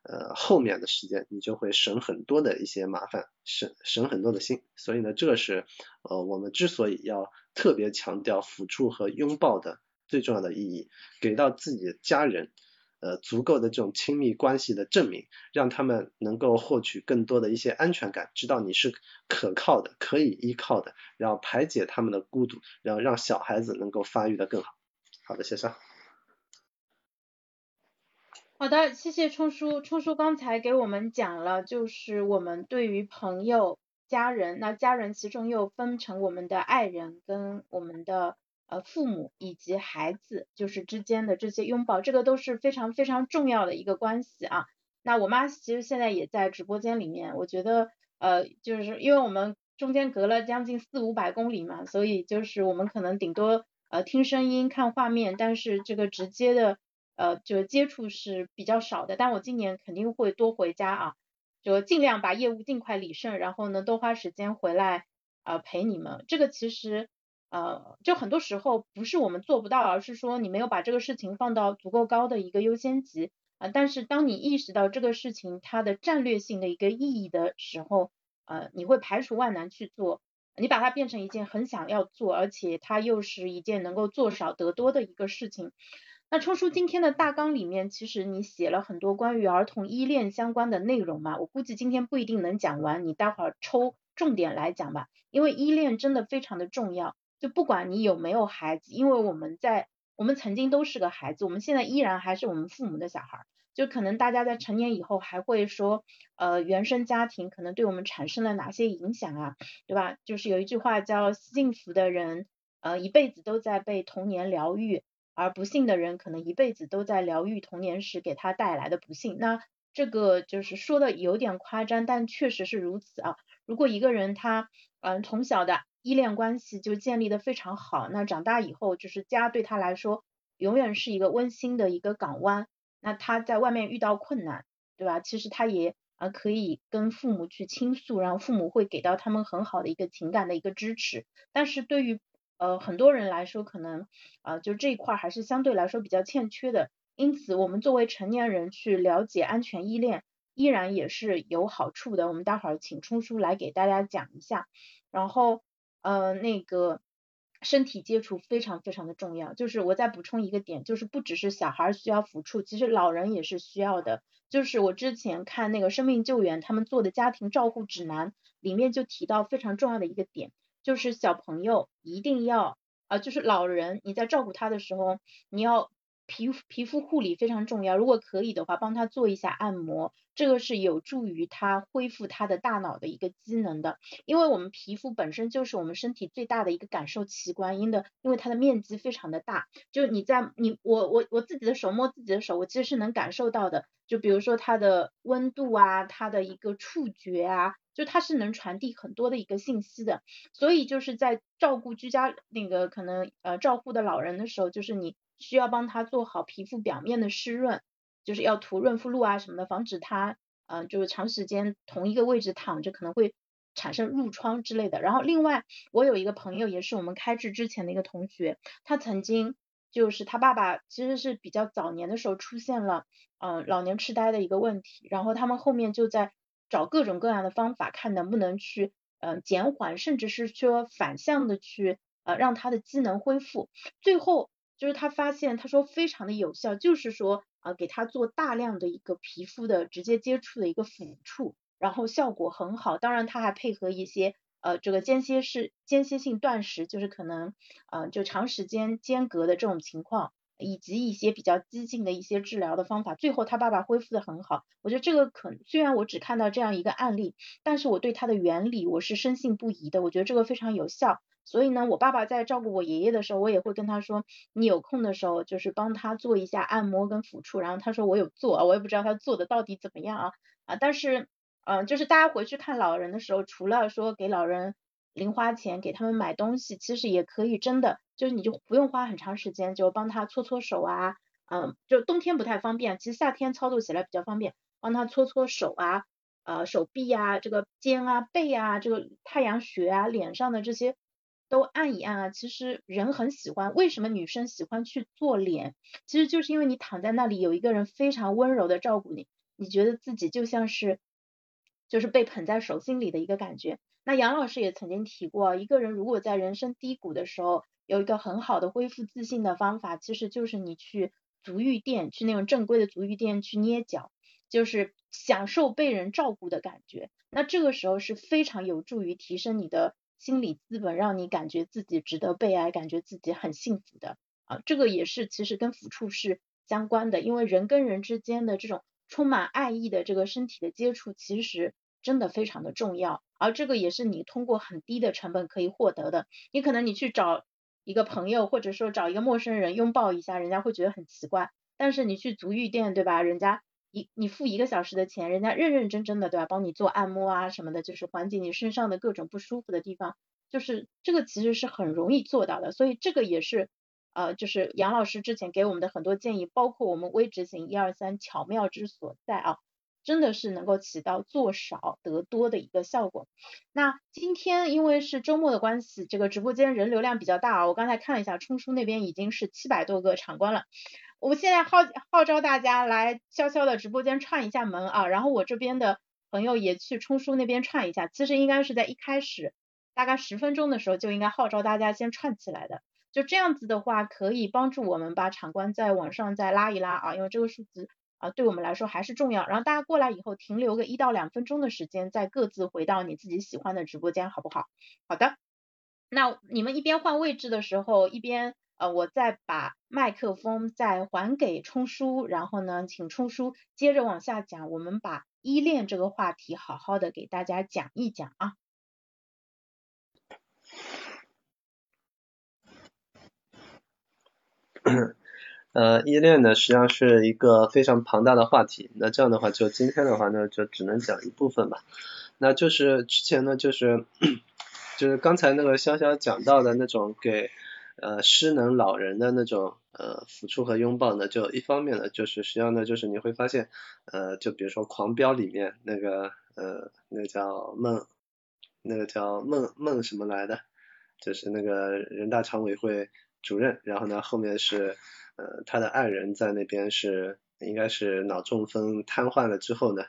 呃，后面的时间你就会省很多的一些麻烦，省省很多的心，所以呢，这个是呃我们之所以要特别强调抚触和拥抱的最重要的意义，给到自己的家人呃足够的这种亲密关系的证明，让他们能够获取更多的一些安全感，知道你是可靠的、可以依靠的，然后排解他们的孤独，然后让小孩子能够发育的更好。好的，谢谢。好的，谢谢冲叔。冲叔刚才给我们讲了，就是我们对于朋友、家人，那家人其中又分成我们的爱人跟我们的呃父母以及孩子，就是之间的这些拥抱，这个都是非常非常重要的一个关系啊。那我妈其实现在也在直播间里面，我觉得呃就是因为我们中间隔了将近四五百公里嘛，所以就是我们可能顶多呃听声音、看画面，但是这个直接的。呃，就接触是比较少的，但我今年肯定会多回家啊，就尽量把业务尽快理顺，然后呢，多花时间回来呃陪你们。这个其实呃，就很多时候不是我们做不到，而是说你没有把这个事情放到足够高的一个优先级啊。但是当你意识到这个事情它的战略性的一个意义的时候，呃，你会排除万难去做。你把它变成一件很想要做，而且它又是一件能够做少得多的一个事情。那冲叔今天的大纲里面，其实你写了很多关于儿童依恋相关的内容嘛，我估计今天不一定能讲完，你待会儿抽重点来讲吧，因为依恋真的非常的重要，就不管你有没有孩子，因为我们在我们曾经都是个孩子，我们现在依然还是我们父母的小孩，就可能大家在成年以后还会说，呃，原生家庭可能对我们产生了哪些影响啊，对吧？就是有一句话叫幸福的人，呃，一辈子都在被童年疗愈。而不幸的人可能一辈子都在疗愈童年时给他带来的不幸。那这个就是说的有点夸张，但确实是如此啊。如果一个人他嗯从小的依恋关系就建立的非常好，那长大以后就是家对他来说永远是一个温馨的一个港湾。那他在外面遇到困难，对吧？其实他也啊可以跟父母去倾诉，然后父母会给到他们很好的一个情感的一个支持。但是对于呃，很多人来说，可能啊，就这一块还是相对来说比较欠缺的。因此，我们作为成年人去了解安全依恋，依然也是有好处的。我们待会儿请冲叔来给大家讲一下。然后，呃，那个身体接触非常非常的重要。就是我再补充一个点，就是不只是小孩需要抚触，其实老人也是需要的。就是我之前看那个生命救援他们做的家庭照护指南里面就提到非常重要的一个点。就是小朋友一定要啊，就是老人你在照顾他的时候，你要皮皮肤护理非常重要。如果可以的话，帮他做一下按摩，这个是有助于他恢复他的大脑的一个机能的。因为我们皮肤本身就是我们身体最大的一个感受器官，因的因为它的面积非常的大。就你在你我我我自己的手摸自己的手，我其实是能感受到的。就比如说它的温度啊，它的一个触觉啊。就它是能传递很多的一个信息的，所以就是在照顾居家那个可能呃照护的老人的时候，就是你需要帮他做好皮肤表面的湿润，就是要涂润肤露啊什么的，防止他嗯就是长时间同一个位置躺着可能会产生褥疮之类的。然后另外我有一个朋友也是我们开智之前的一个同学，他曾经就是他爸爸其实是比较早年的时候出现了嗯老年痴呆的一个问题，然后他们后面就在。找各种各样的方法，看能不能去呃减缓，甚至是说反向的去呃让他的机能恢复。最后就是他发现，他说非常的有效，就是说啊给他做大量的一个皮肤的直接接触的一个抚触，然后效果很好。当然他还配合一些呃这个间歇式间歇性断食，就是可能呃就长时间间隔的这种情况。以及一些比较激进的一些治疗的方法，最后他爸爸恢复的很好。我觉得这个可虽然我只看到这样一个案例，但是我对它的原理我是深信不疑的。我觉得这个非常有效。所以呢，我爸爸在照顾我爷爷的时候，我也会跟他说，你有空的时候就是帮他做一下按摩跟抚触。然后他说我有做啊，我也不知道他做的到底怎么样啊啊！但是嗯，就是大家回去看老人的时候，除了说给老人。零花钱给他们买东西，其实也可以真的，就是你就不用花很长时间，就帮他搓搓手啊，嗯，就冬天不太方便，其实夏天操作起来比较方便，帮他搓搓手啊，呃，手臂啊，这个肩啊，背啊，这个太阳穴啊，脸上的这些都按一按啊，其实人很喜欢。为什么女生喜欢去做脸？其实就是因为你躺在那里，有一个人非常温柔的照顾你，你觉得自己就像是，就是被捧在手心里的一个感觉。那杨老师也曾经提过，一个人如果在人生低谷的时候，有一个很好的恢复自信的方法，其实就是你去足浴店，去那种正规的足浴店去捏脚，就是享受被人照顾的感觉。那这个时候是非常有助于提升你的心理资本，让你感觉自己值得被爱，感觉自己很幸福的啊。这个也是其实跟抚触是相关的，因为人跟人之间的这种充满爱意的这个身体的接触，其实。真的非常的重要，而这个也是你通过很低的成本可以获得的。你可能你去找一个朋友，或者说找一个陌生人拥抱一下，人家会觉得很奇怪。但是你去足浴店，对吧？人家一你付一个小时的钱，人家认认真真的，对吧？帮你做按摩啊什么的，就是缓解你身上的各种不舒服的地方。就是这个其实是很容易做到的，所以这个也是呃，就是杨老师之前给我们的很多建议，包括我们微执行一二三巧妙之所在啊。真的是能够起到做少得多的一个效果。那今天因为是周末的关系，这个直播间人流量比较大啊。我刚才看了一下，冲叔那边已经是七百多个场观了。我现在号号召大家来潇潇的直播间串一下门啊，然后我这边的朋友也去冲叔那边串一下。其实应该是在一开始大概十分钟的时候就应该号召大家先串起来的。就这样子的话，可以帮助我们把场观再往上再拉一拉啊，因为这个数字啊对我们来说还是重要。然后大家过来以后停留个一到两分钟的时间，再各自回到你自己喜欢的直播间，好不好？好的。那你们一边换位置的时候，一边呃我再把麦克风再还给冲叔，然后呢，请冲叔接着往下讲，我们把依恋这个话题好好的给大家讲一讲啊。呃，依恋呢，实际上是一个非常庞大的话题。那这样的话，就今天的话呢，就只能讲一部分吧。那就是之前呢，就是 就是刚才那个潇潇讲到的那种给呃失能老人的那种呃抚触和拥抱呢，就一方面呢，就是实际上呢，就是你会发现呃，就比如说《狂飙》里面那个呃，那个叫孟，那个叫孟孟什么来的，就是那个人大常委会。主任，然后呢，后面是呃他的爱人在那边是应该是脑中风瘫痪了之后呢，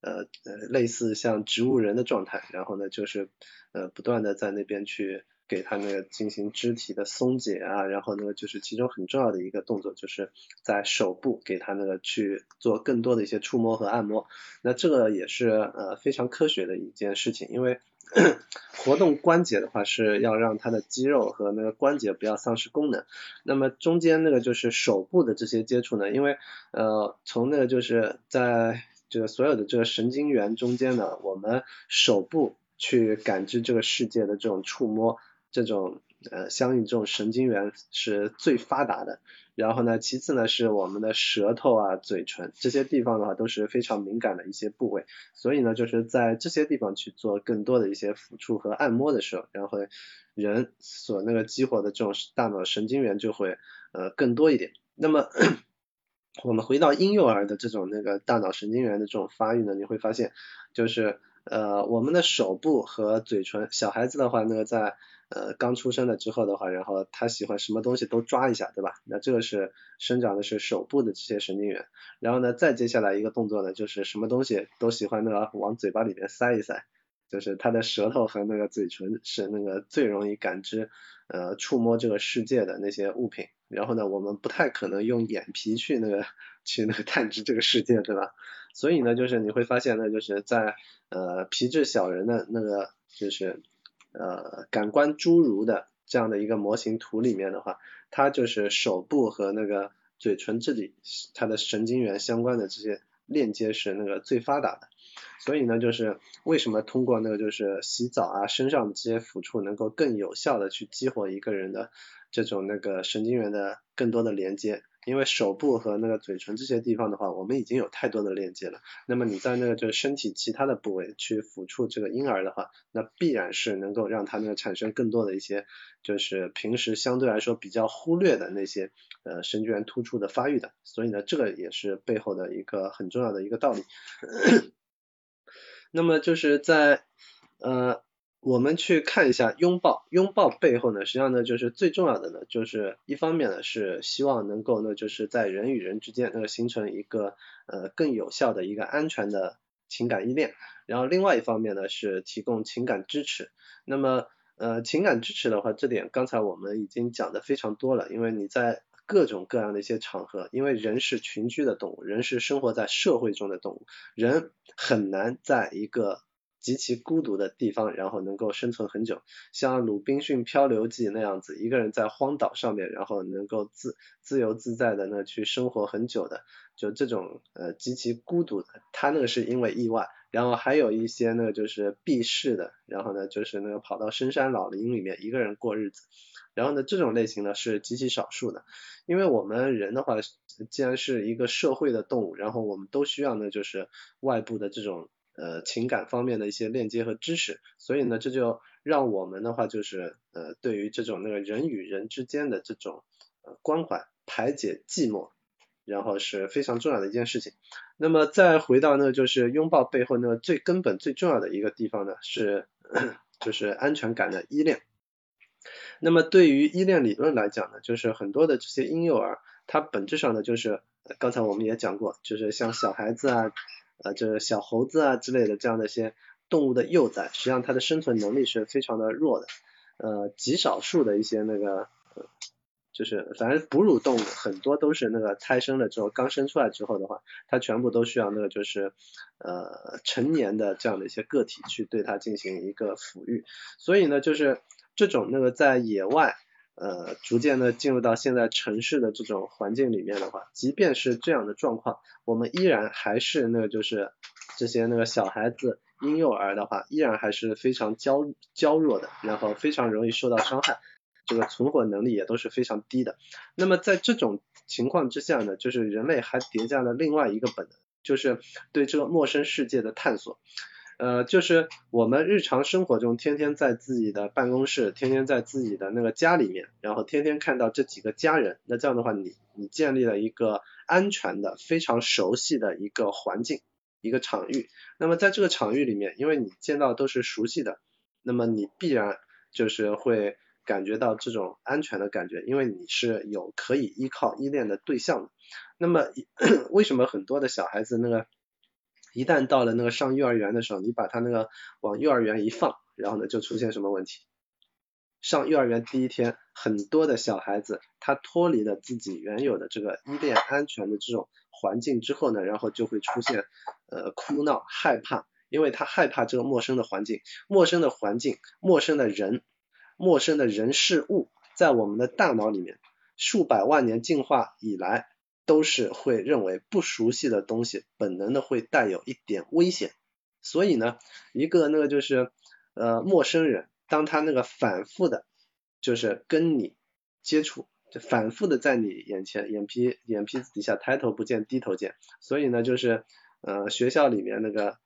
呃呃类似像植物人的状态，然后呢就是呃不断的在那边去给他那个进行肢体的松解啊，然后呢就是其中很重要的一个动作就是在手部给他那个去做更多的一些触摸和按摩，那这个也是呃非常科学的一件事情，因为。活动关节的话是要让它的肌肉和那个关节不要丧失功能。那么中间那个就是手部的这些接触呢，因为呃从那个就是在这个所有的这个神经元中间呢，我们手部去感知这个世界的这种触摸，这种呃相应这种神经元是最发达的。然后呢，其次呢是我们的舌头啊、嘴唇这些地方的话都是非常敏感的一些部位，所以呢就是在这些地方去做更多的一些抚触和按摩的时候，然后人所那个激活的这种大脑神经元就会呃更多一点。那么我们回到婴幼儿的这种那个大脑神经元的这种发育呢，你会发现就是呃我们的手部和嘴唇，小孩子的话那个在呃，刚出生了之后的话，然后他喜欢什么东西都抓一下，对吧？那这个是生长的是手部的这些神经元。然后呢，再接下来一个动作呢，就是什么东西都喜欢那个往嘴巴里面塞一塞，就是他的舌头和那个嘴唇是那个最容易感知呃触摸这个世界的那些物品。然后呢，我们不太可能用眼皮去那个去那个探知这个世界，对吧？所以呢，就是你会发现呢，就是在呃皮质小人的那个就是。呃，感官侏儒的这样的一个模型图里面的话，它就是手部和那个嘴唇这里，它的神经元相关的这些链接是那个最发达的。所以呢，就是为什么通过那个就是洗澡啊，身上这些抚触能够更有效的去激活一个人的这种那个神经元的更多的连接。因为手部和那个嘴唇这些地方的话，我们已经有太多的链接了。那么你在那个就是身体其他的部位去抚触这个婴儿的话，那必然是能够让他那个产生更多的一些，就是平时相对来说比较忽略的那些呃神经元突出的发育的。所以呢，这个也是背后的一个很重要的一个道理。那么就是在呃。我们去看一下拥抱，拥抱背后呢，实际上呢，就是最重要的呢，就是一方面呢是希望能够呢，就是在人与人之间那个形成一个呃更有效的一个安全的情感依恋，然后另外一方面呢是提供情感支持。那么呃情感支持的话，这点刚才我们已经讲的非常多了，因为你在各种各样的一些场合，因为人是群居的动物，人是生活在社会中的动物，人很难在一个极其孤独的地方，然后能够生存很久，像《鲁滨逊漂流记》那样子，一个人在荒岛上面，然后能够自自由自在的呢去生活很久的，就这种呃极其孤独的，他那个是因为意外，然后还有一些呢就是避世的，然后呢就是那个跑到深山老林里面一个人过日子，然后呢这种类型呢是极其少数的，因为我们人的话，既然是一个社会的动物，然后我们都需要呢就是外部的这种。呃，情感方面的一些链接和知识，所以呢，这就让我们的话就是呃，对于这种那个人与人之间的这种呃关怀、排解寂寞，然后是非常重要的一件事情。那么再回到那个就是拥抱背后那个最根本、最重要的一个地方呢，是 就是安全感的依恋。那么对于依恋理论来讲呢，就是很多的这些婴幼儿，它本质上呢就是刚才我们也讲过，就是像小孩子啊。呃，就是小猴子啊之类的这样的一些动物的幼崽，实际上它的生存能力是非常的弱的，呃，极少数的一些那个，就是反正哺乳动物很多都是那个胎生了之后，刚生出来之后的话，它全部都需要那个就是呃成年的这样的一些个体去对它进行一个抚育，所以呢，就是这种那个在野外。呃，逐渐的进入到现在城市的这种环境里面的话，即便是这样的状况，我们依然还是那个就是这些那个小孩子婴幼儿的话，依然还是非常娇娇弱的，然后非常容易受到伤害，这个存活能力也都是非常低的。那么在这种情况之下呢，就是人类还叠加了另外一个本能，就是对这个陌生世界的探索。呃，就是我们日常生活中，天天在自己的办公室，天天在自己的那个家里面，然后天天看到这几个家人，那这样的话，你你建立了一个安全的、非常熟悉的一个环境，一个场域。那么在这个场域里面，因为你见到都是熟悉的，那么你必然就是会感觉到这种安全的感觉，因为你是有可以依靠依恋的对象的。那么 为什么很多的小孩子那个？一旦到了那个上幼儿园的时候，你把他那个往幼儿园一放，然后呢就出现什么问题？上幼儿园第一天，很多的小孩子他脱离了自己原有的这个依恋安全的这种环境之后呢，然后就会出现呃哭闹害怕，因为他害怕这个陌生的环境，陌生的环境，陌生的人，陌生的人事物，在我们的大脑里面数百万年进化以来。都是会认为不熟悉的东西本能的会带有一点危险，所以呢，一个那个就是呃陌生人，当他那个反复的，就是跟你接触，就反复的在你眼前眼皮眼皮子底下抬头不见低头见，所以呢就是呃学校里面那个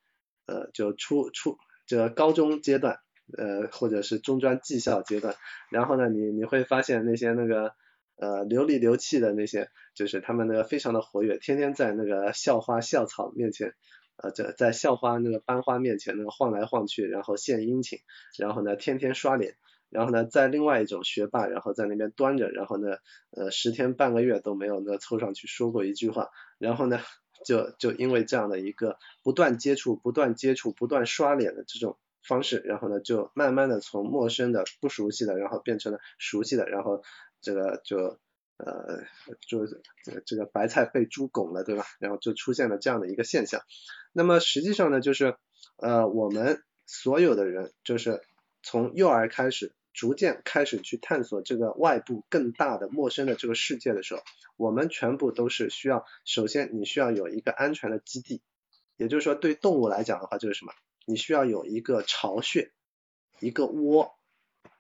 呃就初初这高中阶段呃或者是中专技校阶段，然后呢你你会发现那些那个。呃，流里流气的那些，就是他们那个非常的活跃，天天在那个校花校草面前，呃，在在校花那个班花面前那个晃来晃去，然后献殷勤，然后呢天天刷脸，然后呢在另外一种学霸，然后在那边端着，然后呢呃十天半个月都没有那凑上去说过一句话，然后呢就就因为这样的一个不断接触、不断接触、不断刷脸的这种方式，然后呢就慢慢的从陌生的、不熟悉的，然后变成了熟悉的，然后。这个就呃就这个这个白菜被猪拱了，对吧？然后就出现了这样的一个现象。那么实际上呢，就是呃我们所有的人，就是从幼儿开始，逐渐开始去探索这个外部更大的陌生的这个世界的时候，我们全部都是需要，首先你需要有一个安全的基地，也就是说对动物来讲的话，就是什么？你需要有一个巢穴，一个窝。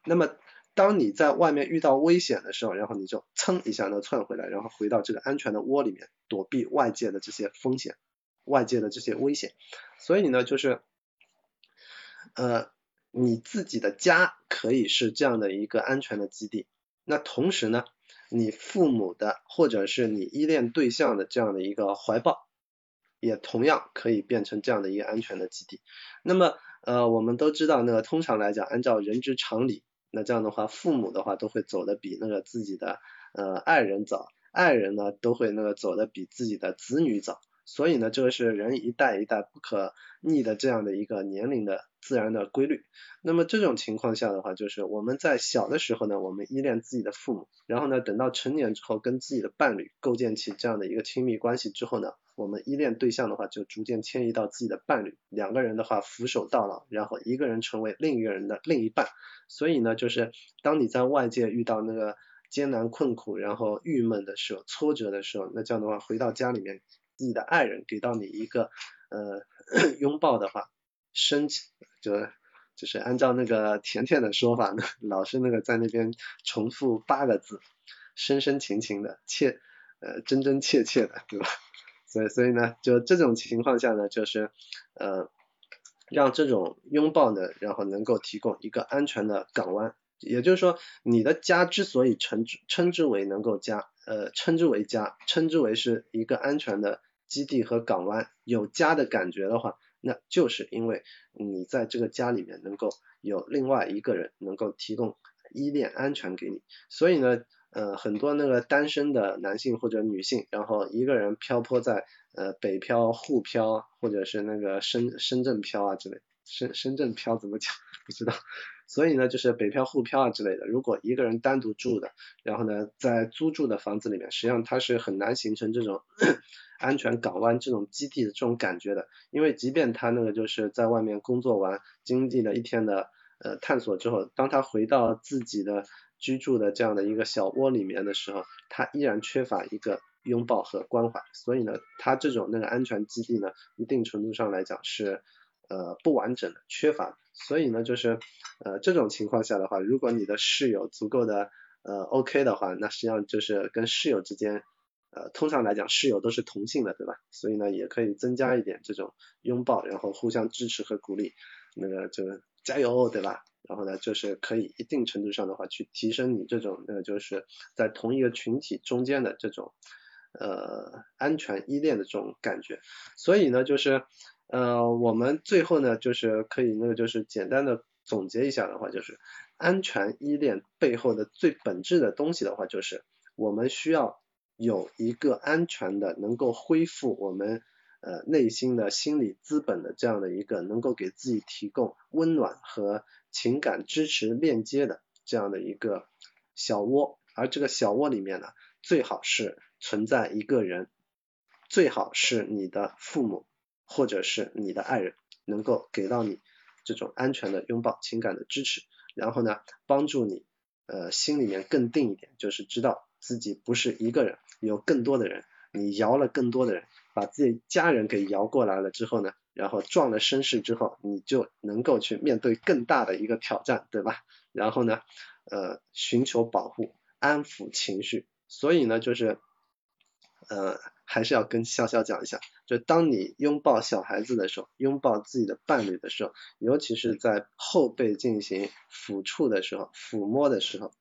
那么当你在外面遇到危险的时候，然后你就噌一下呢窜回来，然后回到这个安全的窝里面，躲避外界的这些风险、外界的这些危险。所以呢，就是呃你自己的家可以是这样的一个安全的基地，那同时呢，你父母的或者是你依恋对象的这样的一个怀抱，也同样可以变成这样的一个安全的基地。那么呃我们都知道，那个通常来讲，按照人之常理。那这样的话，父母的话都会走的比那个自己的呃爱人早，爱人呢都会那个走的比自己的子女早，所以呢，这个是人一代一代不可逆的这样的一个年龄的自然的规律。那么这种情况下的话，就是我们在小的时候呢，我们依恋自己的父母，然后呢，等到成年之后跟自己的伴侣构建起这样的一个亲密关系之后呢。我们依恋对象的话，就逐渐迁移到自己的伴侣，两个人的话扶手到老，然后一个人成为另一个人的另一半。所以呢，就是当你在外界遇到那个艰难困苦，然后郁闷的时候、挫折的时候，那这样的话回到家里面，自己的爱人给到你一个呃 拥抱的话，深情就就是按照那个甜甜的说法呢，老是那个在那边重复八个字，深深情情的，切呃真真切切的，对吧？所以，所以呢，就这种情况下呢，就是呃，让这种拥抱呢，然后能够提供一个安全的港湾。也就是说，你的家之所以称之称之为能够家，呃，称之为家，称之为是一个安全的基地和港湾，有家的感觉的话，那就是因为你在这个家里面能够有另外一个人能够提供依恋、安全给你。所以呢。呃，很多那个单身的男性或者女性，然后一个人漂泊在呃北漂、沪漂或者是那个深深圳漂啊之类，深深圳漂怎么讲 不知道。所以呢，就是北漂、沪漂啊之类的，如果一个人单独住的，然后呢，在租住的房子里面，实际上他是很难形成这种 安全港湾这种基地的这种感觉的，因为即便他那个就是在外面工作完，经历了一天的呃探索之后，当他回到自己的居住的这样的一个小窝里面的时候，他依然缺乏一个拥抱和关怀，所以呢，他这种那个安全基地呢，一定程度上来讲是呃不完整的、缺乏。所以呢，就是呃这种情况下的话，如果你的室友足够的呃 OK 的话，那实际上就是跟室友之间呃通常来讲室友都是同性的，对吧？所以呢也可以增加一点这种拥抱，然后互相支持和鼓励，那个就加油，对吧？然后呢就是可以一定程度上的话去提升你这种呃就是在同一个群体中间的这种呃安全依恋的这种感觉。所以呢就是。呃，我们最后呢，就是可以那个就是简单的总结一下的话，就是安全依恋背后的最本质的东西的话，就是我们需要有一个安全的，能够恢复我们呃内心的心理资本的这样的一个能够给自己提供温暖和情感支持链接的这样的一个小窝，而这个小窝里面呢，最好是存在一个人，最好是你的父母。或者是你的爱人能够给到你这种安全的拥抱、情感的支持，然后呢，帮助你呃心里面更定一点，就是知道自己不是一个人，有更多的人，你摇了更多的人，把自己家人给摇过来了之后呢，然后壮了声势之后，你就能够去面对更大的一个挑战，对吧？然后呢，呃，寻求保护，安抚情绪，所以呢，就是呃。还是要跟潇潇讲一下，就当你拥抱小孩子的时候，拥抱自己的伴侣的时候，尤其是在后背进行抚触的时候、抚摸的时候，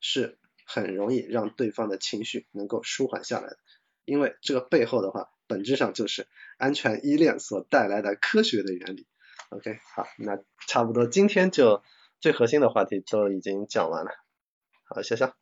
是很容易让对方的情绪能够舒缓下来的。因为这个背后的话，本质上就是安全依恋所带来的科学的原理。OK，好，那差不多今天就最核心的话题都已经讲完了。好，潇潇。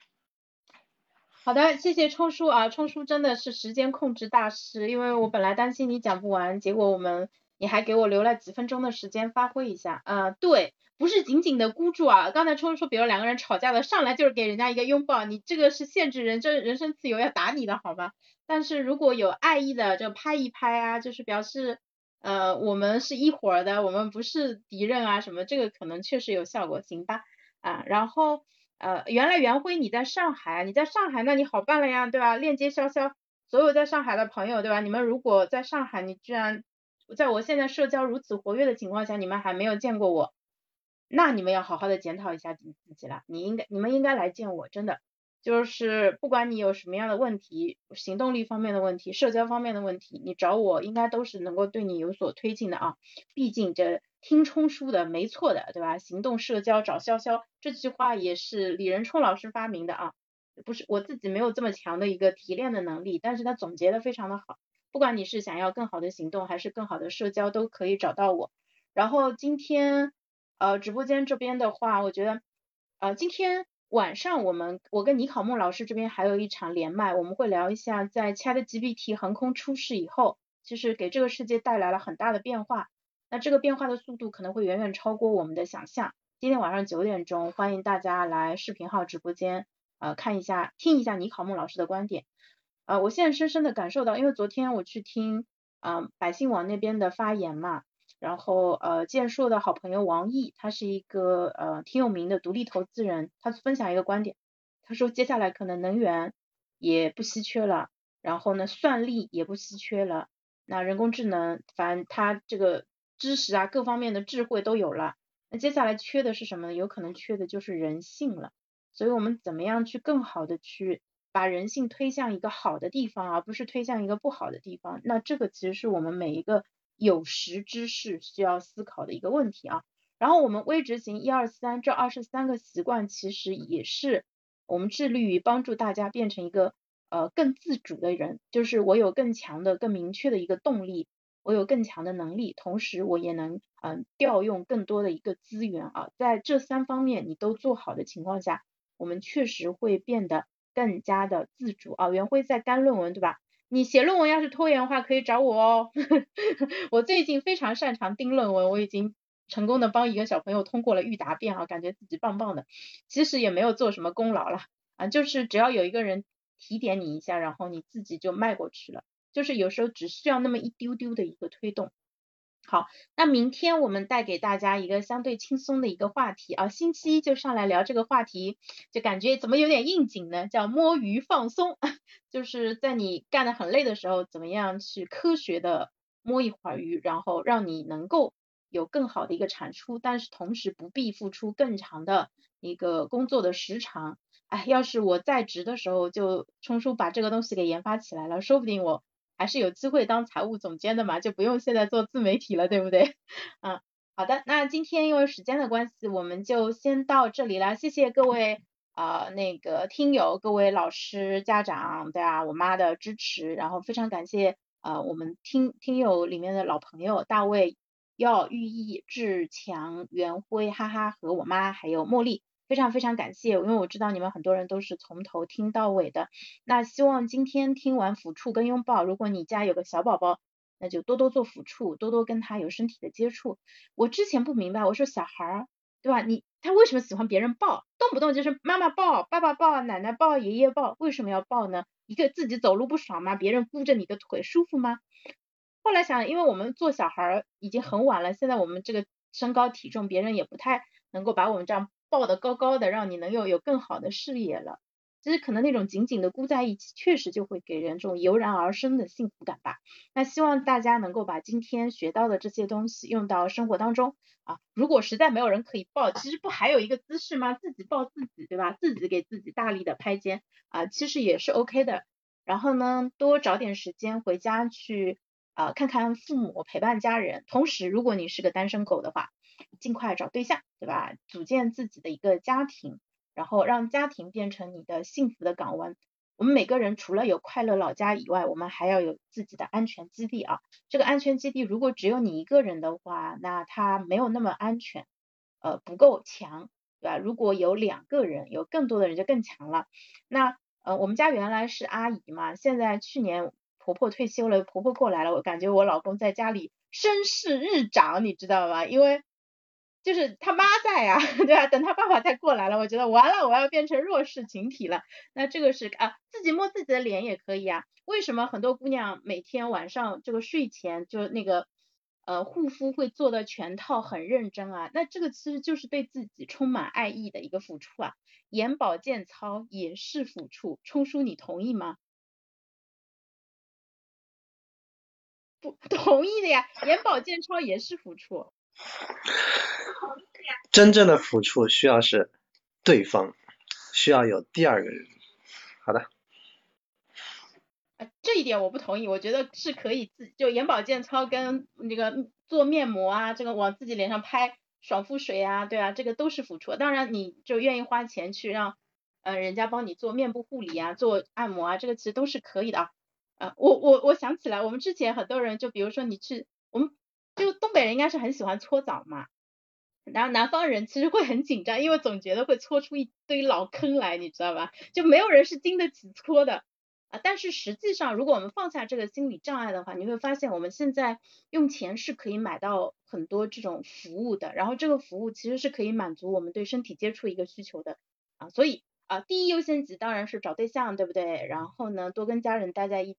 好的，谢谢冲叔啊，冲叔真的是时间控制大师，因为我本来担心你讲不完，结果我们你还给我留了几分钟的时间发挥一下啊，对，不是紧紧的箍住啊，刚才冲叔，比如两个人吵架了，上来就是给人家一个拥抱，你这个是限制人真人身自由要打你的好吗？但是如果有爱意的就拍一拍啊，就是表示呃我们是一伙的，我们不是敌人啊什么，这个可能确实有效果，行吧？啊，然后。呃，原来袁辉你在上海，你在上海那你好办了呀，对吧？链接潇潇，所有在上海的朋友，对吧？你们如果在上海，你居然在我现在社交如此活跃的情况下，你们还没有见过我，那你们要好好的检讨一下自己了。你应该，你们应该来见我，真的。就是不管你有什么样的问题，行动力方面的问题，社交方面的问题，你找我应该都是能够对你有所推进的啊。毕竟这听冲叔的没错的，对吧？行动社交找潇潇这句话也是李仁冲老师发明的啊。不是我自己没有这么强的一个提炼的能力，但是他总结的非常的好。不管你是想要更好的行动还是更好的社交，都可以找到我。然后今天呃直播间这边的话，我觉得呃今天。晚上我们我跟倪考木老师这边还有一场连麦，我们会聊一下在 ChatGPT 横空出世以后，其实给这个世界带来了很大的变化。那这个变化的速度可能会远远超过我们的想象。今天晚上九点钟，欢迎大家来视频号直播间，呃，看一下听一下倪考木老师的观点。呃，我现在深深的感受到，因为昨天我去听嗯百姓网那边的发言嘛。然后呃，建硕的好朋友王毅，他是一个呃挺有名的独立投资人，他分享一个观点，他说接下来可能能源也不稀缺了，然后呢算力也不稀缺了，那人工智能，反正他这个知识啊各方面的智慧都有了，那接下来缺的是什么呢？有可能缺的就是人性了，所以我们怎么样去更好的去把人性推向一个好的地方，而不是推向一个不好的地方，那这个其实是我们每一个。有识之士需要思考的一个问题啊，然后我们微执行一二三这二十三个习惯，其实也是我们致力于帮助大家变成一个呃更自主的人，就是我有更强的、更明确的一个动力，我有更强的能力，同时我也能嗯调用更多的一个资源啊，在这三方面你都做好的情况下，我们确实会变得更加的自主啊。袁辉在干论文对吧？你写论文要是拖延的话，可以找我哦。我最近非常擅长定论文，我已经成功的帮一个小朋友通过了预答辩啊，感觉自己棒棒的，其实也没有做什么功劳了啊，就是只要有一个人提点你一下，然后你自己就迈过去了，就是有时候只需要那么一丢丢的一个推动。好，那明天我们带给大家一个相对轻松的一个话题啊，星期一就上来聊这个话题，就感觉怎么有点应景呢？叫摸鱼放松，就是在你干得很累的时候，怎么样去科学的摸一会儿鱼，然后让你能够有更好的一个产出，但是同时不必付出更长的一个工作的时长。哎，要是我在职的时候就冲叔把这个东西给研发起来了，说不定我。还是有机会当财务总监的嘛，就不用现在做自媒体了，对不对？嗯，好的，那今天因为时间的关系，我们就先到这里了。谢谢各位啊，那个听友、各位老师、家长，对啊，我妈的支持，然后非常感谢啊，我们听听友里面的老朋友大卫、耀、寓意、志强、袁辉、哈哈和我妈还有茉莉。非常非常感谢，因为我知道你们很多人都是从头听到尾的。那希望今天听完抚触跟拥抱，如果你家有个小宝宝，那就多多做抚触，多多跟他有身体的接触。我之前不明白，我说小孩儿，对吧？你他为什么喜欢别人抱，动不动就是妈妈抱、爸爸抱、奶奶抱、爷爷抱，为什么要抱呢？一个自己走路不爽吗？别人箍着你的腿舒服吗？后来想，因为我们做小孩儿已经很晚了，现在我们这个身高体重，别人也不太能够把我们这样。抱得高高的，让你能够有更好的视野了。其实可能那种紧紧的箍在一起，确实就会给人这种油然而生的幸福感吧。那希望大家能够把今天学到的这些东西用到生活当中啊。如果实在没有人可以抱，其实不还有一个姿势吗？自己抱自己，对吧？自己给自己大力的拍肩啊，其实也是 OK 的。然后呢，多找点时间回家去啊看看父母，陪伴家人。同时，如果你是个单身狗的话，尽快找对象，对吧？组建自己的一个家庭，然后让家庭变成你的幸福的港湾。我们每个人除了有快乐老家以外，我们还要有自己的安全基地啊。这个安全基地如果只有你一个人的话，那它没有那么安全，呃，不够强，对吧？如果有两个人，有更多的人就更强了。那呃，我们家原来是阿姨嘛，现在去年婆婆退休了，婆婆过来了，我感觉我老公在家里声势日长，你知道吗？因为就是他妈在啊，对吧？等他爸爸再过来了，我觉得完了，我要变成弱势群体了。那这个是啊，自己摸自己的脸也可以啊。为什么很多姑娘每天晚上这个睡前就那个呃护肤会做的全套很认真啊？那这个其实就是对自己充满爱意的一个付出啊。眼保健操也是抚触，冲叔你同意吗？不 同意的呀，眼保健操也是抚触。真正的抚触需要是对方，需要有第二个人。好的。这一点我不同意，我觉得是可以自就眼保健操跟那个做面膜啊，这个往自己脸上拍爽肤水啊，对啊，这个都是抚触。当然你就愿意花钱去让呃人家帮你做面部护理啊，做按摩啊，这个其实都是可以的啊。呃，我我我想起来，我们之前很多人就比如说你去我们。就东北人应该是很喜欢搓澡嘛，然后南方人其实会很紧张，因为总觉得会搓出一堆老坑来，你知道吧？就没有人是经得起搓的啊。但是实际上，如果我们放下这个心理障碍的话，你会发现我们现在用钱是可以买到很多这种服务的，然后这个服务其实是可以满足我们对身体接触一个需求的啊。所以啊，第一优先级当然是找对象，对不对？然后呢，多跟家人待在一起，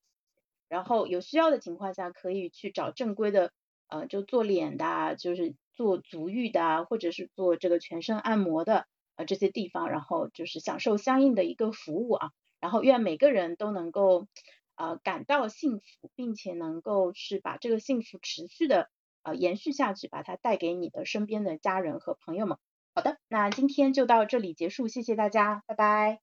然后有需要的情况下可以去找正规的。呃，就做脸的，就是做足浴的啊，或者是做这个全身按摩的，呃，这些地方，然后就是享受相应的一个服务啊，然后愿每个人都能够呃感到幸福，并且能够是把这个幸福持续的呃延续下去，把它带给你的身边的家人和朋友们。好的，那今天就到这里结束，谢谢大家，拜拜。